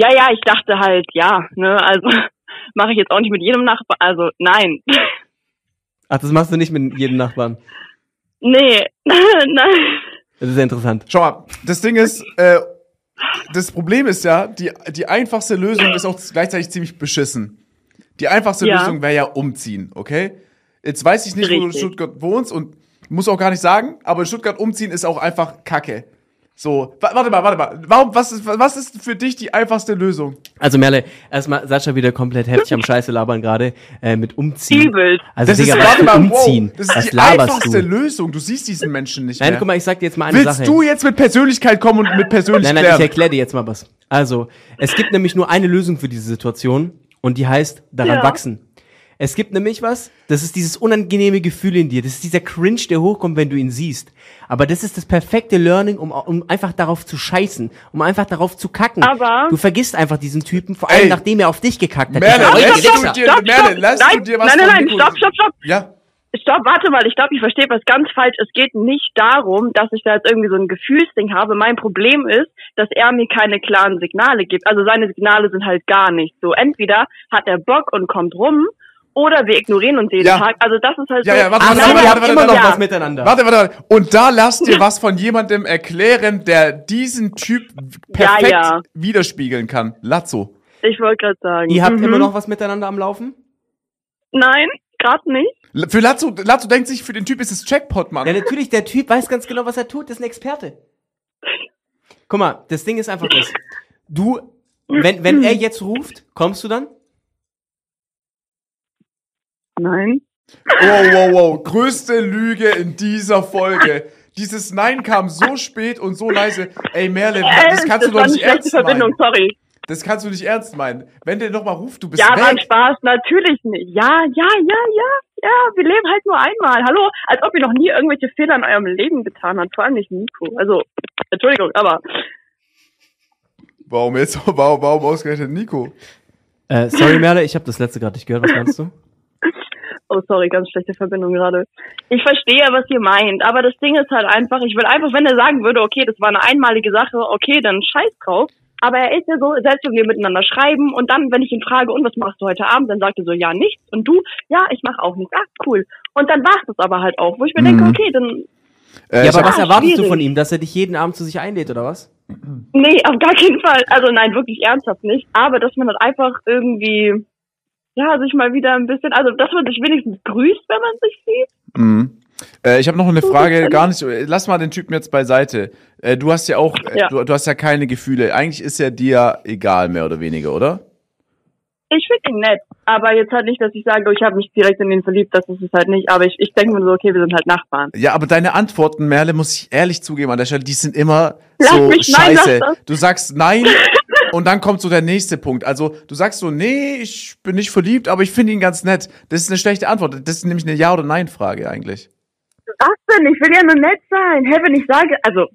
Ja, ja, ich dachte halt, ja, ne, also (laughs) mache ich jetzt auch nicht mit jedem Nachbarn. Also nein, Ach, das machst du nicht mit jedem Nachbarn. nee, (laughs) nein. Das ist ja interessant. Schau mal, das Ding ist, äh, das Problem ist ja, die, die einfachste Lösung ist auch gleichzeitig ziemlich beschissen. Die einfachste Ja. Lösung wäre ja umziehen, okay? Jetzt weiß ich nicht, wo du in Richtig. Stuttgart wohnst und muss auch gar nicht sagen, aber in Stuttgart umziehen ist auch einfach Kacke. So, wa- warte mal, warte mal. Warum, was ist, was ist für dich die einfachste Lösung? Also Merle, erstmal Sascha wieder komplett heftig am Scheiße labern gerade äh, mit Umziehen. Übelst. Also Das Digga, ist, warte mal, Umziehen? wow, das ist was die einfachste du? Lösung. Du siehst diesen Menschen nicht Nein, mehr. guck mal, ich sag dir jetzt mal eine Willst Sache. du jetzt mit Persönlichkeit kommen und mit persönlich Nein, nein, ich erkläre dir jetzt mal was. Also, es gibt nämlich nur eine Lösung für diese Situation und die heißt daran Ja. wachsen. Es gibt nämlich was, das ist dieses unangenehme Gefühl in dir, das ist dieser Cringe, der hochkommt, wenn du ihn siehst. Aber das ist das perfekte Learning, um, um einfach darauf zu scheißen, um einfach darauf zu kacken. Aber- du vergisst einfach diesen Typen, vor allem Ey. nachdem er auf dich gekackt hat. Merle, lässt du dir- Merle, lässt nein, du dir was nein, nein, nein, stopp, stopp, stopp. Ja. Stopp, warte mal, ich glaube, ich verstehe was ganz falsch. Es geht nicht darum, dass ich da jetzt irgendwie so ein Gefühlsding habe. Mein Problem ist, dass er mir keine klaren Signale gibt. Also seine Signale sind halt gar nicht so. Entweder hat er Bock und kommt rum, oder wir ignorieren uns jeden Ja. Tag. Also das ist halt Ja, so. ja, warte, Ach warte, warte, ihr warte, habt warte, immer noch warte. was miteinander. Warte, warte, warte. Und da lasst ihr was von jemandem erklären, der diesen Typ perfekt Ja, ja. widerspiegeln kann. Lazzo. Ich wollte gerade sagen. Ihr habt mhm. immer noch was miteinander am Laufen? Nein, gerade nicht. Für Lazzo, Lazzo denkt sich, für den Typ ist es Jackpot, Mann. Ja, natürlich, der Typ weiß ganz genau, was er tut, das ist ein Experte. Guck mal, das Ding ist einfach das. Du, wenn, wenn er jetzt ruft, kommst du dann? Nein. Wow, wow, wow. Größte Lüge in dieser Folge. Dieses Nein kam so spät und so leise. Ey, Merlin, das Äh, kannst du war doch nicht ernst Verbindung, meinen. sorry. Das kannst du nicht ernst meinen. Wenn der nochmal ruft, du bist Ja, weg. Spaß, natürlich nicht. Ja, ja, ja, ja, Ja, wir leben halt nur einmal. Hallo, als ob ihr noch nie irgendwelche Fehler in eurem Leben getan habt. Vor allem nicht Nico. Also, Entschuldigung, aber Warum jetzt? (laughs) Warum, warum ausgerechnet Nico? Äh, sorry, Merle, ich habe das letzte gerade nicht gehört. Was meinst du? Oh, sorry, ganz schlechte Verbindung gerade. Ich verstehe, was ihr meint, aber das Ding ist halt einfach, ich will einfach, wenn er sagen würde, okay, das war eine einmalige Sache, okay, dann scheiß drauf. Aber er ist ja so, selbst wenn wir miteinander schreiben und dann, wenn ich ihn frage, und was machst du heute Abend, dann sagt er so, ja, nichts. Und du, ja, ich mache auch nichts. Ah, cool. Und dann war's das aber halt auch, wo ich mir denke, Mhm. okay, dann, Äh, ja, aber was erwartest du schwierig. von ihm? Dass er dich jeden Abend zu sich einlädt, oder was? nee, auf gar keinen Fall. Also nein, wirklich ernsthaft nicht. Aber dass man dann einfach irgendwie, ja, sich mal wieder ein bisschen, also dass man sich wenigstens grüßt, wenn man sich sieht. Mhm. Äh, ich habe noch eine Frage, gar nicht. Lass mal den Typen jetzt beiseite. Äh, du hast ja auch, äh, Ja. Du, du hast ja keine Gefühle. Eigentlich ist er dir egal, mehr oder weniger, oder? Ich finde ihn nett, aber jetzt halt nicht, dass ich sage, oh, ich habe mich direkt in ihn verliebt, das ist es halt nicht. Aber ich, ich denke mir so, okay, wir sind halt Nachbarn. Ja, aber deine Antworten, Merle, muss ich ehrlich zugeben an der Stelle, die sind immer Lass so mich- nein, scheiße. das. du sagst nein (laughs) und dann kommt so der nächste Punkt. Also du sagst so, nee, ich bin nicht verliebt, aber ich finde ihn ganz nett. Das ist eine schlechte Antwort. Das ist nämlich eine Ja- oder Nein-Frage eigentlich. Was denn? Ich will ja nur nett sein. Hä, wenn ich sage, also,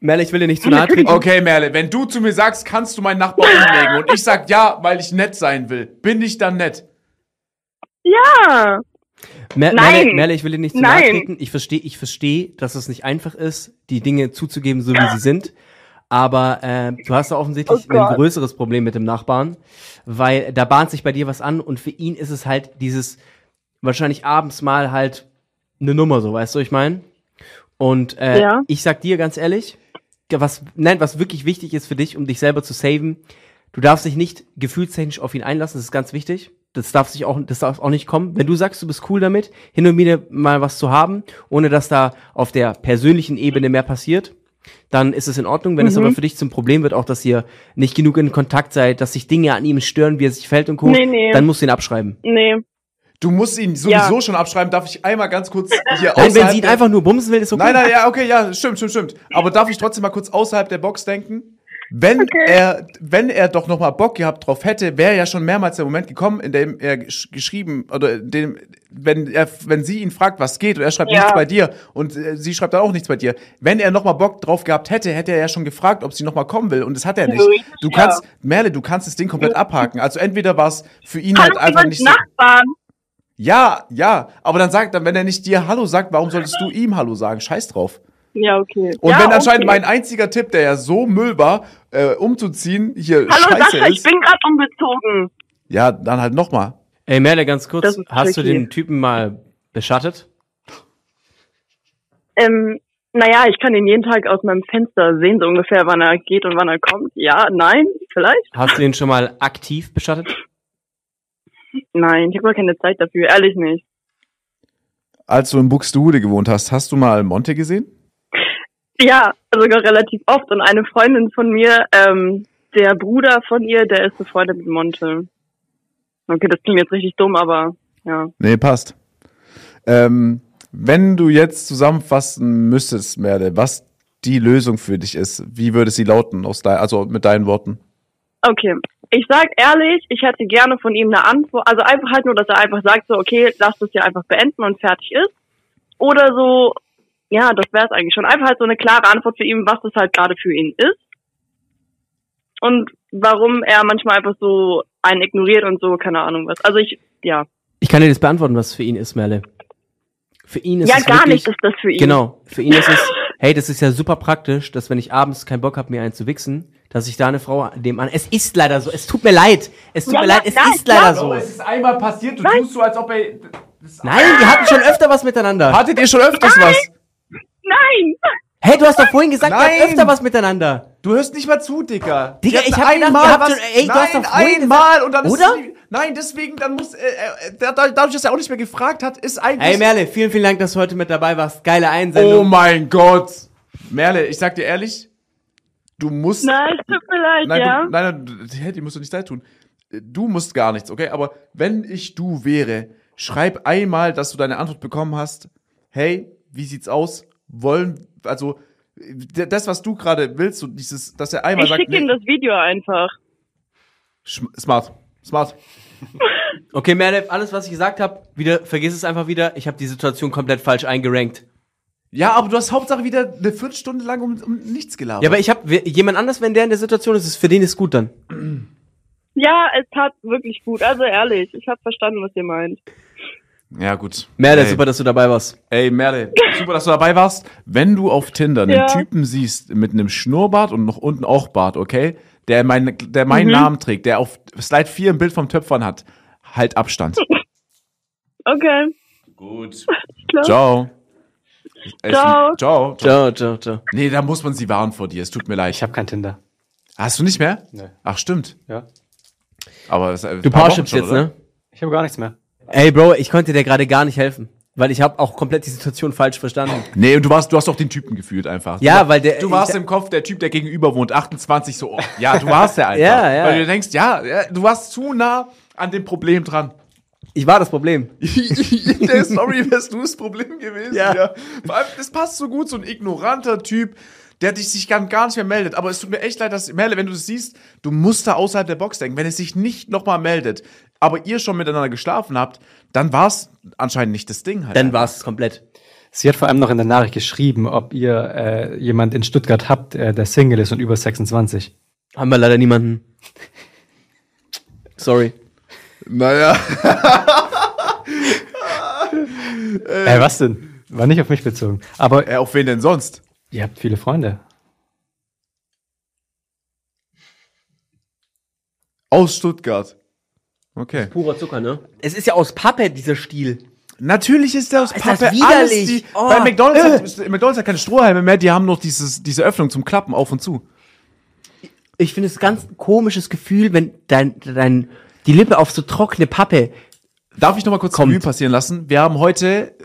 Merle, ich will dir nicht zu nahe treten. Okay, Merle, wenn du zu mir sagst, kannst du meinen Nachbar umlegen und ich sag ja, weil ich nett sein will, bin ich dann nett? ja. Mer Nein. Merle, Merle, ich will dir nicht zu nahe Nein. treten. Ich verstehe, ich verstehe, dass es nicht einfach ist, die Dinge zuzugeben, so wie sie sind. Aber äh, du hast da offensichtlich Oh ein größeres Problem mit dem Nachbarn, weil da bahnt sich bei dir was an und für ihn ist es halt dieses wahrscheinlich abends mal halt eine Nummer, so weißt du, ich meine. Und äh, Ja. ich sag dir ganz ehrlich, was, nein, was wirklich wichtig ist für dich, um dich selber zu saven, du darfst dich nicht gefühlstechnisch auf ihn einlassen, das ist ganz wichtig. Das darf sich auch, das darf auch nicht kommen. Wenn du sagst, du bist cool damit, hin und wieder mal was zu haben, ohne dass da auf der persönlichen Ebene mehr passiert, dann ist es in Ordnung. Wenn es Mhm. aber für dich zum Problem wird, auch dass ihr nicht genug in Kontakt seid, dass sich Dinge an ihm stören, wie er sich fällt und Co., Nee, nee. dann musst du ihn abschreiben. Nee. Du musst ihn sowieso Ja. schon abschreiben. Darf ich einmal ganz kurz (laughs) hier Nein, wenn sie ihn einfach nur bumsen will, ist okay. Nein, nein, ja, okay, ja, stimmt, stimmt, stimmt. Aber darf ich trotzdem mal kurz außerhalb der Box denken? Wenn er, wenn er doch noch mal Bock gehabt drauf hätte, wäre ja schon mehrmals der Moment gekommen, in dem er gesch geschrieben oder in dem, wenn er, wenn sie ihn fragt, was geht, und er schreibt Ja. nichts bei dir und äh, sie schreibt dann auch nichts bei dir. Wenn er noch mal Bock drauf gehabt hätte, hätte er ja schon gefragt, ob sie noch mal kommen will, und das hat er nicht. Du ja. kannst, Merle, du kannst das Ding komplett abhaken. Also entweder war es für ihn Hallo, halt einfach nicht so. Nachbarn. Ja, ja, aber dann sagt dann, wenn er nicht dir Hallo sagt, warum solltest du ihm Hallo sagen? Scheiß drauf. Ja, okay. Und ja, wenn anscheinend okay. mein einziger Tipp, der ja so Müll war, äh, umzuziehen, hier Hallo scheiße Sascha, ich ist, bin gerade umgezogen. ja, dann halt nochmal. Ey, Merle, ganz kurz, hast du den Typen mal beschattet? Ähm, naja, ich kann ihn jeden Tag aus meinem Fenster sehen, so ungefähr, wann er geht und wann er kommt. Ja, nein, vielleicht? Hast du den schon mal aktiv beschattet? Nein, ich habe gar keine Zeit dafür, ehrlich nicht. Als du in Buxtehude gewohnt hast, hast du mal Monte gesehen? Ja, sogar relativ oft. Und eine Freundin von mir, ähm, der Bruder von ihr, der ist befreundet mit Monte. Okay, das klingt jetzt richtig dumm, aber ja. Nee, passt. Ähm, wenn du jetzt zusammenfassen müsstest, Merle, was die Lösung für dich ist, wie würde sie lauten, aus dein, also mit deinen Worten? Okay. Ich sag ehrlich, ich hätte gerne von ihm eine Antwort. Also einfach halt nur, dass er einfach sagt so, okay, lass das hier einfach beenden und fertig ist. Oder so, ja, das wäre es eigentlich schon. Einfach halt so eine klare Antwort für ihn, was das halt gerade für ihn ist. Und warum er manchmal einfach so einen ignoriert und so, keine Ahnung was. Also ich, ja. Ich kann dir das beantworten, was für ihn ist, Merle. Für ihn ist ja, es gar wirklich, nicht ist das für ihn. Genau, für ihn ist es, hey, das ist ja super praktisch, dass wenn ich abends keinen Bock habe, mir einen zu wichsen, dass ich da eine Frau dem an. Es ist leider so, es tut mir leid. Es tut Ja, mir ja, leid, es ja, ist leider so. ist einmal passiert, du Nein. tust so, als ob er. Nein, wir hatten schon öfter was miteinander. Hattet ihr schon öfters was? Nein! Hey, du hast doch vorhin gesagt, wir Nein. hatten öfter was miteinander. Du hörst nicht mal zu, Dicker. Digga, ich hab gedacht, einmal ihr habt was. schon- ey, du hast nein, doch einmal und dann Oder? ist sie, Nein, deswegen, dann muss, äh, äh, da- da- dadurch, dass er auch nicht mehr gefragt hat, ist eigentlich. Hey Merle, vielen, vielen Dank, dass du heute mit dabei warst. Geile oh Einsendung. mein Gott. Merle, ich sag dir ehrlich, du musst. Nein, es tut mir leid, nein, ja. du, nein, nein, du- hey, die musst du nicht leid tun. Du musst gar nichts, okay? Aber wenn ich du wäre, schreib einmal, dass du deine Antwort bekommen hast. Hey, wie sieht's aus? Wollen, also, das, was du gerade willst, so dieses, dass er einmal ich sagt, schicke ihm das Video einfach. Smart. Smart. (laughs) Okay, Merle, alles, was ich gesagt habe, wieder, vergiss es einfach wieder. Ich habe die Situation komplett falsch eingerankt. Ja, aber du hast Hauptsache wieder eine Viertelstunde lang um, um nichts gelabert. Ja, aber ich habe jemand anders, wenn der in der Situation ist, ist für den ist gut dann. Ja, es tat wirklich gut. Also ehrlich, ich habe verstanden, was ihr meint. Ja gut. Merle, Ey. super, dass du dabei warst. Ey, Merle, super, dass du dabei warst. Wenn du auf Tinder einen Ja. Typen siehst mit einem Schnurrbart und noch unten auch Bart, okay? Der, mein, der meinen Mhm. Namen trägt, der auf Slide 4 ein Bild vom Töpfern hat, halt Abstand. (laughs) Okay, Gut. klar. Ciao. Ciao. Ciao. ciao. Ciao, ciao, ciao. Nee, da muss man sie warnen vor dir. Es tut mir leid. Ich habe kein Tinder. Hast du nicht mehr? Nee. Ach, stimmt. Ja. Aber es, Du Parshipst schon, jetzt, oder? ne? Ich habe gar nichts mehr. Ey, Bro, ich konnte dir gerade gar nicht helfen. Weil ich habe auch komplett die Situation falsch verstanden. Nee, und du warst, du hast auch den Typen gefühlt einfach. Ja, du, weil der- Du warst ich- im Kopf der Typ, der gegenüber wohnt, 28, so, oh, ja, du warst der (laughs) einfach. Ja, ja. Weil du denkst, ja, ja, du warst zu nah an dem Problem dran. Ich war das Problem. In (laughs) der Story wärst du das Problem gewesen. Ja. Ja. Vor allem, das passt so gut, so ein ignoranter Typ, der dich sich gar, gar nicht mehr meldet. Aber es tut mir echt leid, dass, Merle, wenn du das siehst, du musst da außerhalb der Box denken. Wenn es sich nicht nochmal meldet, aber ihr schon miteinander geschlafen habt, dann war es anscheinend nicht das Ding halt. Dann war es komplett. Sie hat vor allem noch in der Nachricht geschrieben, ob ihr äh, jemand in Stuttgart habt, äh, der Single ist und über 26. Haben wir leider niemanden. Sorry. Naja. Äh, was denn? War nicht auf mich bezogen. Aber Äh, auf wen denn sonst? Ihr habt viele Freunde. Aus Stuttgart. Okay. Purer Zucker, ne? Es ist ja aus Pappe, dieser Stiel. Natürlich ist der aus Ist das Pappe. widerlich? Alles die, Oh. Bei McDonalds, hat, McDonalds hat keine Strohhalme mehr, die haben noch dieses, diese Öffnung zum Klappen auf und zu. Ich finde es ganz komisches Gefühl, wenn dein, dein, die Lippe auf so trockene Pappe. Darf ich noch mal kurz Kommt. Revue passieren lassen? Wir haben heute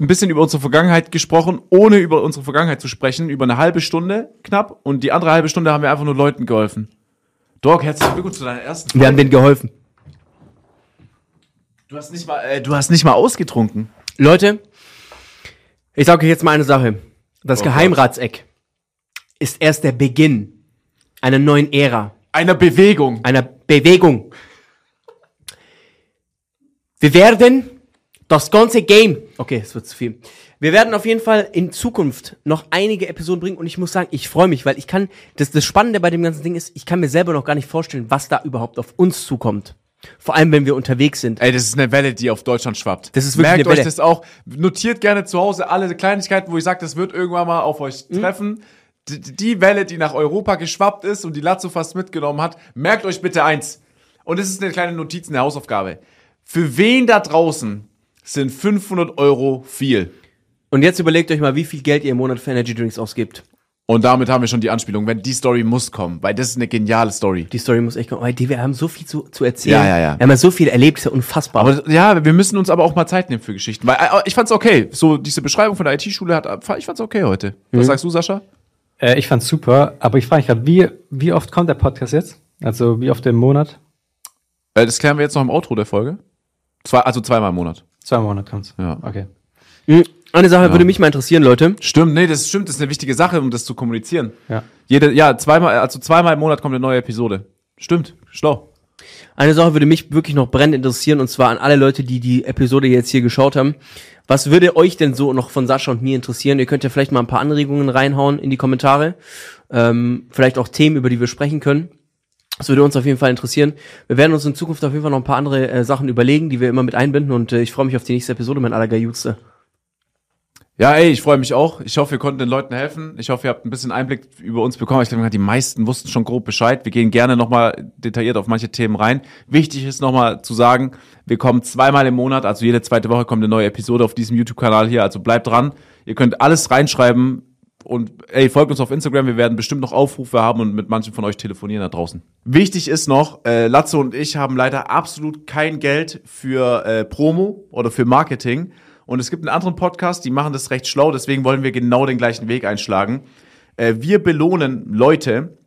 ein bisschen über unsere Vergangenheit gesprochen, ohne über unsere Vergangenheit zu sprechen, über eine halbe Stunde knapp. Und die andere halbe Stunde haben wir einfach nur Leuten geholfen. Dog, herzlichen Glückwunsch zu deiner ersten Wir haben denen geholfen. Du hast nicht mal, äh, du hast nicht mal ausgetrunken. Leute, ich sage euch jetzt mal eine Sache. Das Oh Geheimratseck ist erst der Beginn einer neuen Ära, Einer Bewegung. einer Bewegung. Wir werden das ganze Game, okay, es wird zu viel. Wir werden auf jeden Fall in Zukunft noch einige Episoden bringen und ich muss sagen, ich freue mich, weil ich kann, das, das Spannende bei dem ganzen Ding ist, ich kann mir selber noch gar nicht vorstellen, was da überhaupt auf uns zukommt. Vor allem, wenn wir unterwegs sind. Ey, das ist eine Welle, die auf Deutschland schwappt. Das ist wirklich Merkt eine Welle. euch das auch. Notiert gerne zu Hause alle Kleinigkeiten, wo ich sage, das wird irgendwann mal auf euch Mhm. treffen. Die, die Welle, die nach Europa geschwappt ist und die Lazzo fast mitgenommen hat, merkt euch bitte eins. Und das ist eine kleine Notiz, eine Hausaufgabe. Für wen da draußen sind 500 Euro viel? Und jetzt überlegt euch mal, wie viel Geld ihr im Monat für Energy Drinks ausgibt. Und damit haben wir schon die Anspielung. Wenn die Story muss kommen, weil das ist eine geniale Story. Die Story muss echt kommen. Weil die, wir haben so viel zu, zu erzählen. Ja, ja, ja. Wir haben ja so viel erlebt, ist ja unfassbar. Aber ja, wir müssen uns aber auch mal Zeit nehmen für Geschichten. Weil äh, ich fand's okay. So diese Beschreibung von der IT-Schule hat, ich fand's okay heute. Was Mhm. sagst du, Sascha? Äh, ich fand's super, aber ich frage mich gerade, wie, wie oft kommt der Podcast jetzt? Also wie oft im Monat? Äh, das klären wir jetzt noch im Outro der Folge. Zwei, also zweimal im Monat. Zwei Monate kommt's. Ja. Okay. Mhm. Eine Sache würde mich mal interessieren, Leute. Stimmt, nee, das stimmt, das ist eine wichtige Sache, um das zu kommunizieren. Ja. Jede, ja, zweimal, also zweimal im Monat kommt eine neue Episode. Stimmt, schlau. Eine Sache würde mich wirklich noch brennend interessieren, und zwar an alle Leute, die die Episode jetzt hier geschaut haben. Was würde euch denn so noch von Sascha und mir interessieren? Ihr könnt ja vielleicht mal ein paar Anregungen reinhauen in die Kommentare. Ähm, vielleicht auch Themen, über die wir sprechen können. Das würde uns auf jeden Fall interessieren. Wir werden uns in Zukunft auf jeden Fall noch ein paar andere äh, Sachen überlegen, die wir immer mit einbinden. Und äh, ich freue mich auf die nächste Episode, mein allergeilste. Ja, ey, ich freue mich auch. Ich hoffe, wir konnten den Leuten helfen. Ich hoffe, ihr habt ein bisschen Einblick über uns bekommen. Ich denke, die meisten wussten schon grob Bescheid. Wir gehen gerne nochmal detailliert auf manche Themen rein. Wichtig ist nochmal zu sagen, wir kommen zweimal im Monat, also jede zweite Woche kommt eine neue Episode auf diesem YouTube-Kanal hier. Also bleibt dran. Ihr könnt alles reinschreiben und ey, folgt uns auf Instagram. Wir werden bestimmt noch Aufrufe haben und mit manchen von euch telefonieren da draußen. Wichtig ist noch, äh, Latzo und ich haben leider absolut kein Geld für äh, Promo oder für Marketing. Und es gibt einen anderen Podcast, die machen das recht schlau, deswegen wollen wir genau den gleichen Weg einschlagen. Äh, wir belohnen Leute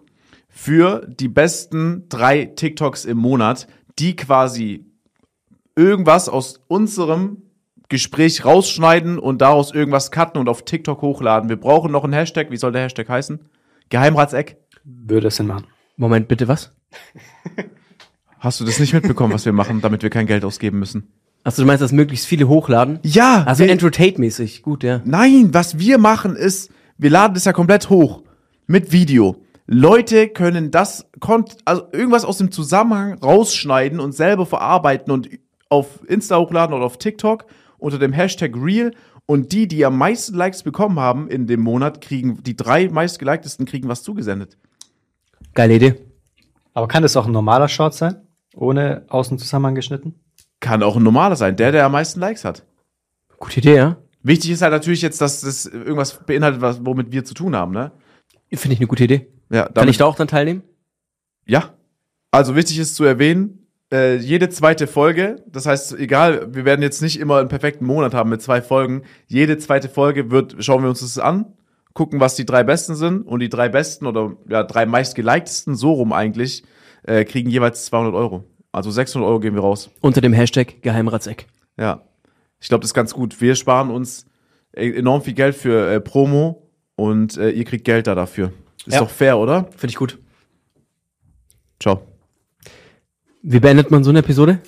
für die besten drei TikToks im Monat, die quasi irgendwas aus unserem Gespräch rausschneiden und daraus irgendwas cutten und auf TikTok hochladen. Wir brauchen noch einen Hashtag. Wie soll der Hashtag heißen? Geheimratseck? Würde es Sinn machen. Moment, bitte was? (laughs) Hast du das nicht mitbekommen, was wir machen, damit wir kein Geld ausgeben müssen? Also du meinst, dass möglichst viele hochladen? Ja, Also wir- Andrew Tate-mäßig, gut, ja. Nein, was wir machen ist, wir laden das ja komplett hoch mit Video. Leute können das, also irgendwas aus dem Zusammenhang rausschneiden und selber verarbeiten und auf Insta hochladen oder auf TikTok unter dem Hashtag Real. Und die, die am meisten Likes bekommen haben in dem Monat, kriegen, die drei meistgeliktesten kriegen was zugesendet. Geile Idee. Aber kann das auch ein normaler Short sein? Ohne außen zusammengeschnitten? Kann auch ein normaler sein, der, der am meisten Likes hat. Gute Idee, ja. Wichtig ist halt natürlich jetzt, dass das irgendwas beinhaltet, was, womit wir zu tun haben, ne? Finde ich eine gute Idee. Ja, Kann ich da auch dann teilnehmen? Ja. Also wichtig ist zu erwähnen, äh, jede zweite Folge, das heißt, egal, wir werden jetzt nicht immer einen perfekten Monat haben mit zwei Folgen. Jede zweite Folge wird, schauen wir uns das an, gucken, was die drei besten sind und die drei besten oder ja, drei meistgeliktesten, so rum eigentlich, äh, kriegen jeweils 200 Euro. Also 600 Euro geben wir raus. Unter dem Hashtag Geheimratseck. Ja. Ich glaube, das ist ganz gut. Wir sparen uns e- enorm viel Geld für äh, Promo und äh, ihr kriegt Geld da dafür. Ist Ja. doch fair, oder? Finde ich gut. Ciao. Wie beendet man so eine Episode?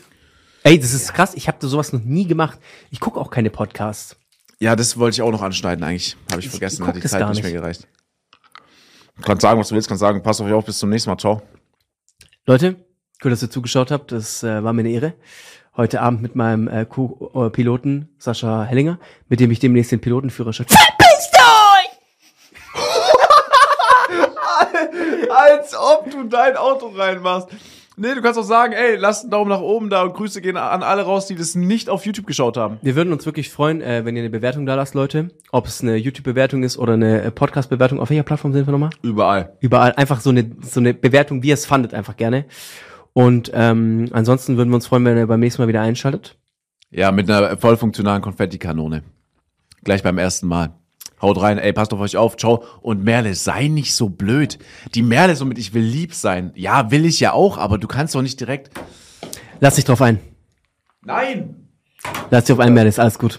Ey, das ist krass. Ich habe sowas noch nie gemacht. Ich gucke auch keine Podcasts. Ja, das wollte ich auch noch anschneiden eigentlich. Habe ich, Ich- vergessen, ich hat die Zeit gar nicht mehr nicht. gereicht. Du kannst sagen, was du willst, kannst sagen, pass auf euch auf, bis zum nächsten Mal, ciao. Leute, cool, dass ihr zugeschaut habt. Das äh, war mir eine Ehre. Heute Abend mit meinem äh, Co-Piloten Sascha Hellinger, mit dem ich demnächst den Pilotenführerschein. Verpisst euch! (laughs) Als ob du dein Auto reinmachst. Nee, du kannst auch sagen, ey, lasst einen Daumen nach oben da und Grüße gehen an alle raus, die das nicht auf YouTube geschaut haben. Wir würden uns wirklich freuen, äh, wenn ihr eine Bewertung da lasst, Leute. Ob es eine YouTube-Bewertung ist oder eine äh, Podcast-Bewertung. Auf welcher Plattform sind wir nochmal? Überall. Überall einfach so eine, so eine Bewertung, wie ihr es fandet, einfach gerne. Und ähm, ansonsten würden wir uns freuen, wenn ihr beim nächsten Mal wieder einschaltet. Ja, mit einer voll funktionalen Konfettikanone. Gleich beim ersten Mal. Haut rein, ey, passt auf euch auf, ciao. Und Merle, sei nicht so blöd. Die Merle somit, ich will lieb sein. Ja, will ich ja auch, aber du kannst doch nicht direkt. Lass dich drauf ein. Nein! Lass dich auf ein, Merle, ist alles gut.